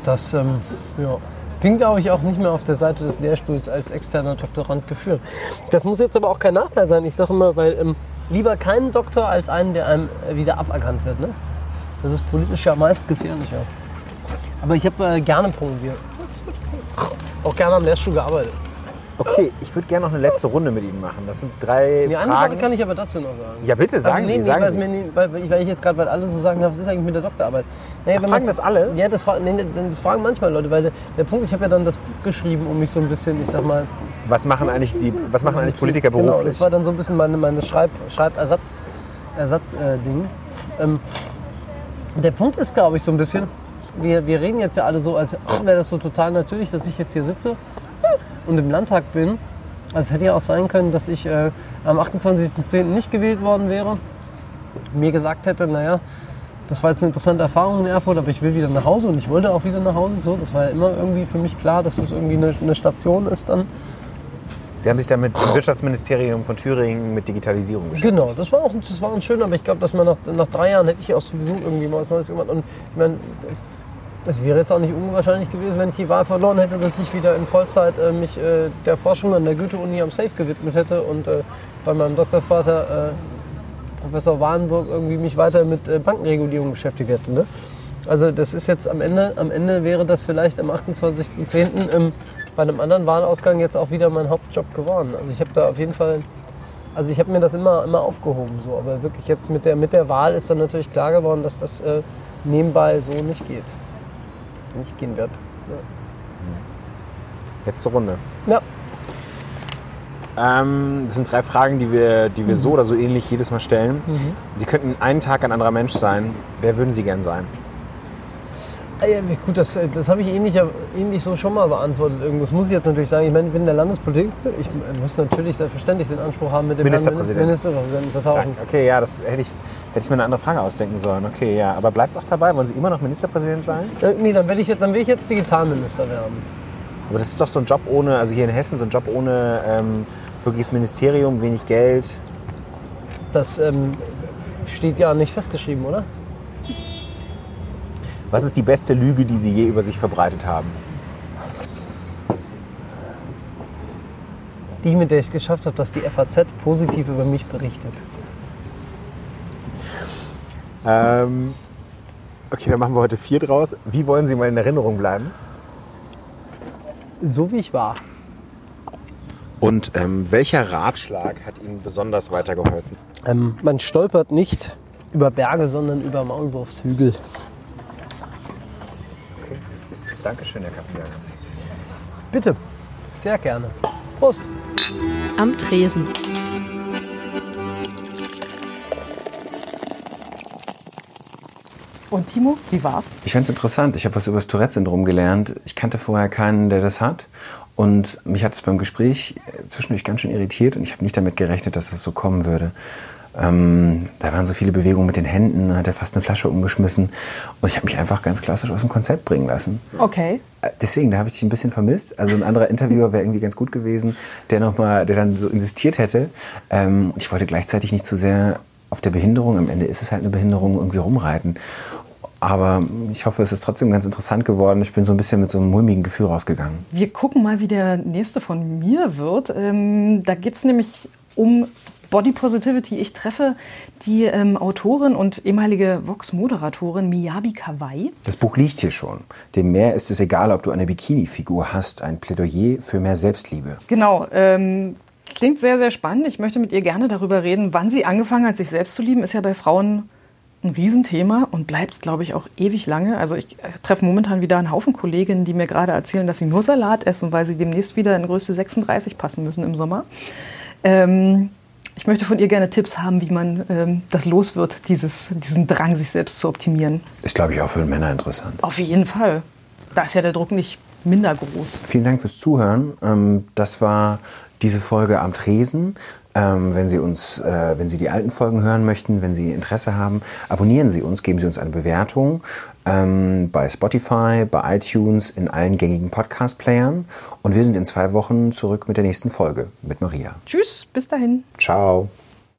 Das ähm, ja, bin, glaube ich, auch nicht mehr auf der Seite des Lehrstuhls als externer Doktorand geführt. Das muss jetzt aber auch kein Nachteil sein. Ich sage immer, weil ähm, lieber keinen Doktor als einen, der einem wieder aberkannt wird. Ne? Das ist politisch ja meist gefährlicher. Aber ich habe äh, gerne promoviert. Auch gerne am Lehrstuhl gearbeitet. Okay, ich würde gerne noch eine letzte Runde mit Ihnen machen. Das sind drei Die eine Sache Fragen. kann ich aber dazu noch sagen. ja, bitte, sagen also, nee, Sie, nee, sagen weil, Sie. mir nie- weil, weil ich- weil ich jetzt gerade, weil alle so sagen, ja, was ist eigentlich mit der Doktorarbeit? Nee, wenn man fragen so- das alle? Ja, das fragen, nee, dann fragen manchmal Leute, weil der, der Punkt, ich habe ja dann das Buch geschrieben, um mich so ein bisschen, ich sag mal, Was machen eigentlich, die, was machen eigentlich Politiker Genau, beruflich? das war dann so ein bisschen meine, meine Schreib, Schreibersatz, Ersatz, äh, Ding. Ähm, der Punkt ist, glaube ich, so ein bisschen, wir, wir reden jetzt ja alle so, als wäre das so total natürlich, dass ich jetzt hier sitze und im Landtag bin. Also es hätte ja auch sein können, dass ich äh, am 28.10. nicht gewählt worden wäre. Mir gesagt hätte, naja, das war jetzt eine interessante Erfahrung in Erfurt, aber ich will wieder nach Hause und ich wollte auch wieder nach Hause. So, das war ja immer irgendwie für mich klar, dass es irgendwie eine, eine Station ist dann. Sie haben sich damit im Wirtschaftsministerium von Thüringen mit Digitalisierung beschäftigt. Genau, das war auch, das war schön, aber ich glaube, dass man nach, nach drei Jahren hätte ich auch sowieso irgendwie mal was Neues gemacht. Und ich meine, es wäre jetzt auch nicht unwahrscheinlich gewesen, wenn ich die Wahl verloren hätte, dass ich wieder in Vollzeit äh, mich äh, der Forschung an der Goethe-Uni am Safe gewidmet hätte und äh, bei meinem Doktorvater äh, Professor Warnburg irgendwie mich weiter mit äh, Bankenregulierung beschäftigt hätte. Ne? Also das ist jetzt am Ende, am Ende wäre das vielleicht am 28.10. Ähm, bei einem anderen Wahlausgang jetzt auch wieder mein Hauptjob geworden. Also ich habe da auf jeden Fall also ich habe mir das immer, immer aufgehoben, so. aber wirklich jetzt mit der, mit der Wahl ist dann natürlich klar geworden, dass das äh, nebenbei so nicht geht. Nicht gehen wird. Letzte Runde. Ja. Ähm, das sind drei Fragen, die wir, die wir so Mhm. oder so ähnlich jedes Mal stellen. Sie könnten einen Tag ein anderer Mensch sein. Wer würden Sie gern sein? Ah gut, das, das habe ich ähnlich, ähnlich so schon mal beantwortet. Das muss ich jetzt natürlich sagen. Ich meine, ich bin in der Landespolitik. Ich muss natürlich selbstverständlich den Anspruch haben, mit dem Ministerpräsidenten, Ministerpräsidenten zu tauschen. Okay, ja, das hätte ich, hätte ich mir eine andere Frage ausdenken sollen. Okay, ja. Aber bleibt es auch dabei? Wollen Sie immer noch Ministerpräsident sein? Äh, nee, dann will ich, dann will ich jetzt Digitalminister werden. Aber das ist doch so ein Job ohne, also hier in Hessen so ein Job ohne ähm, wirkliches Ministerium, wenig Geld. Das ähm, steht ja nicht festgeschrieben, oder? Was ist die beste Lüge, die Sie je über sich verbreitet haben? Die, mit der ich es geschafft habe, dass die FAZ positiv über mich berichtet. Ähm, okay, dann machen wir heute vier draus. Wie wollen Sie mal in Erinnerung bleiben? So wie ich war. Und ähm, welcher Ratschlag hat Ihnen besonders weitergeholfen? Ähm, man stolpert nicht über Berge, sondern über Maulwurfshügel. Dankeschön, Herr Kapitän. Bitte, sehr gerne. Prost. Am Tresen. Und Timo, wie war's? Ich fand es interessant. Ich habe was über das Tourette-Syndrom gelernt. Ich kannte vorher keinen, der das hat. Und mich hat es beim Gespräch zwischendurch ganz schön irritiert und ich habe nicht damit gerechnet, dass es so kommen würde. Ähm, da waren so viele Bewegungen mit den Händen, dann hat er fast eine Flasche umgeschmissen. Und ich habe mich einfach ganz klassisch aus dem Konzept bringen lassen. Okay. Äh, deswegen, da habe ich dich ein bisschen vermisst. Also ein anderer Interviewer wäre irgendwie ganz gut gewesen, der noch mal, der dann so insistiert hätte. Ähm, ich wollte gleichzeitig nicht zu sehr auf der Behinderung, am Ende ist es halt eine Behinderung, irgendwie rumreiten. Aber ich hoffe, es ist trotzdem ganz interessant geworden. Ich bin so ein bisschen mit so einem mulmigen Gefühl rausgegangen. Wir gucken mal, wie der nächste von mir wird. Ähm, da geht es nämlich um Body Positivity. Ich treffe die ähm, Autorin und ehemalige Vox-Moderatorin Miyabi Kawai. Das Buch liegt hier schon. Dem Meer ist es egal, ob du eine Bikini-Figur hast. Ein Plädoyer für mehr Selbstliebe. Genau. Ähm, klingt sehr, sehr spannend. Ich möchte mit ihr gerne darüber reden, wann sie angefangen hat, sich selbst zu lieben. Ist ja bei Frauen ein Riesenthema und bleibt, glaube ich, auch ewig lange. Also ich äh, treffe momentan wieder einen Haufen Kolleginnen, die mir gerade erzählen, dass sie nur Salat essen, weil sie demnächst wieder in Größe 36 passen müssen im Sommer. Ähm, ich möchte von ihr gerne Tipps haben, wie man ähm, das los wird, dieses, diesen Drang, sich selbst zu optimieren. Ist, glaube ich, auch für Männer interessant. Auf jeden Fall. Da ist ja der Druck nicht minder groß. Vielen Dank fürs Zuhören. Ähm, das war diese Folge am Tresen. Ähm, wenn Sie uns, äh, wenn Sie die alten Folgen hören möchten, wenn Sie Interesse haben, abonnieren Sie uns, geben Sie uns eine Bewertung ähm, bei Spotify, bei iTunes, in allen gängigen Podcast-Playern. Und wir sind in zwei Wochen zurück mit der nächsten Folge mit Maria. Tschüss, bis dahin. Ciao.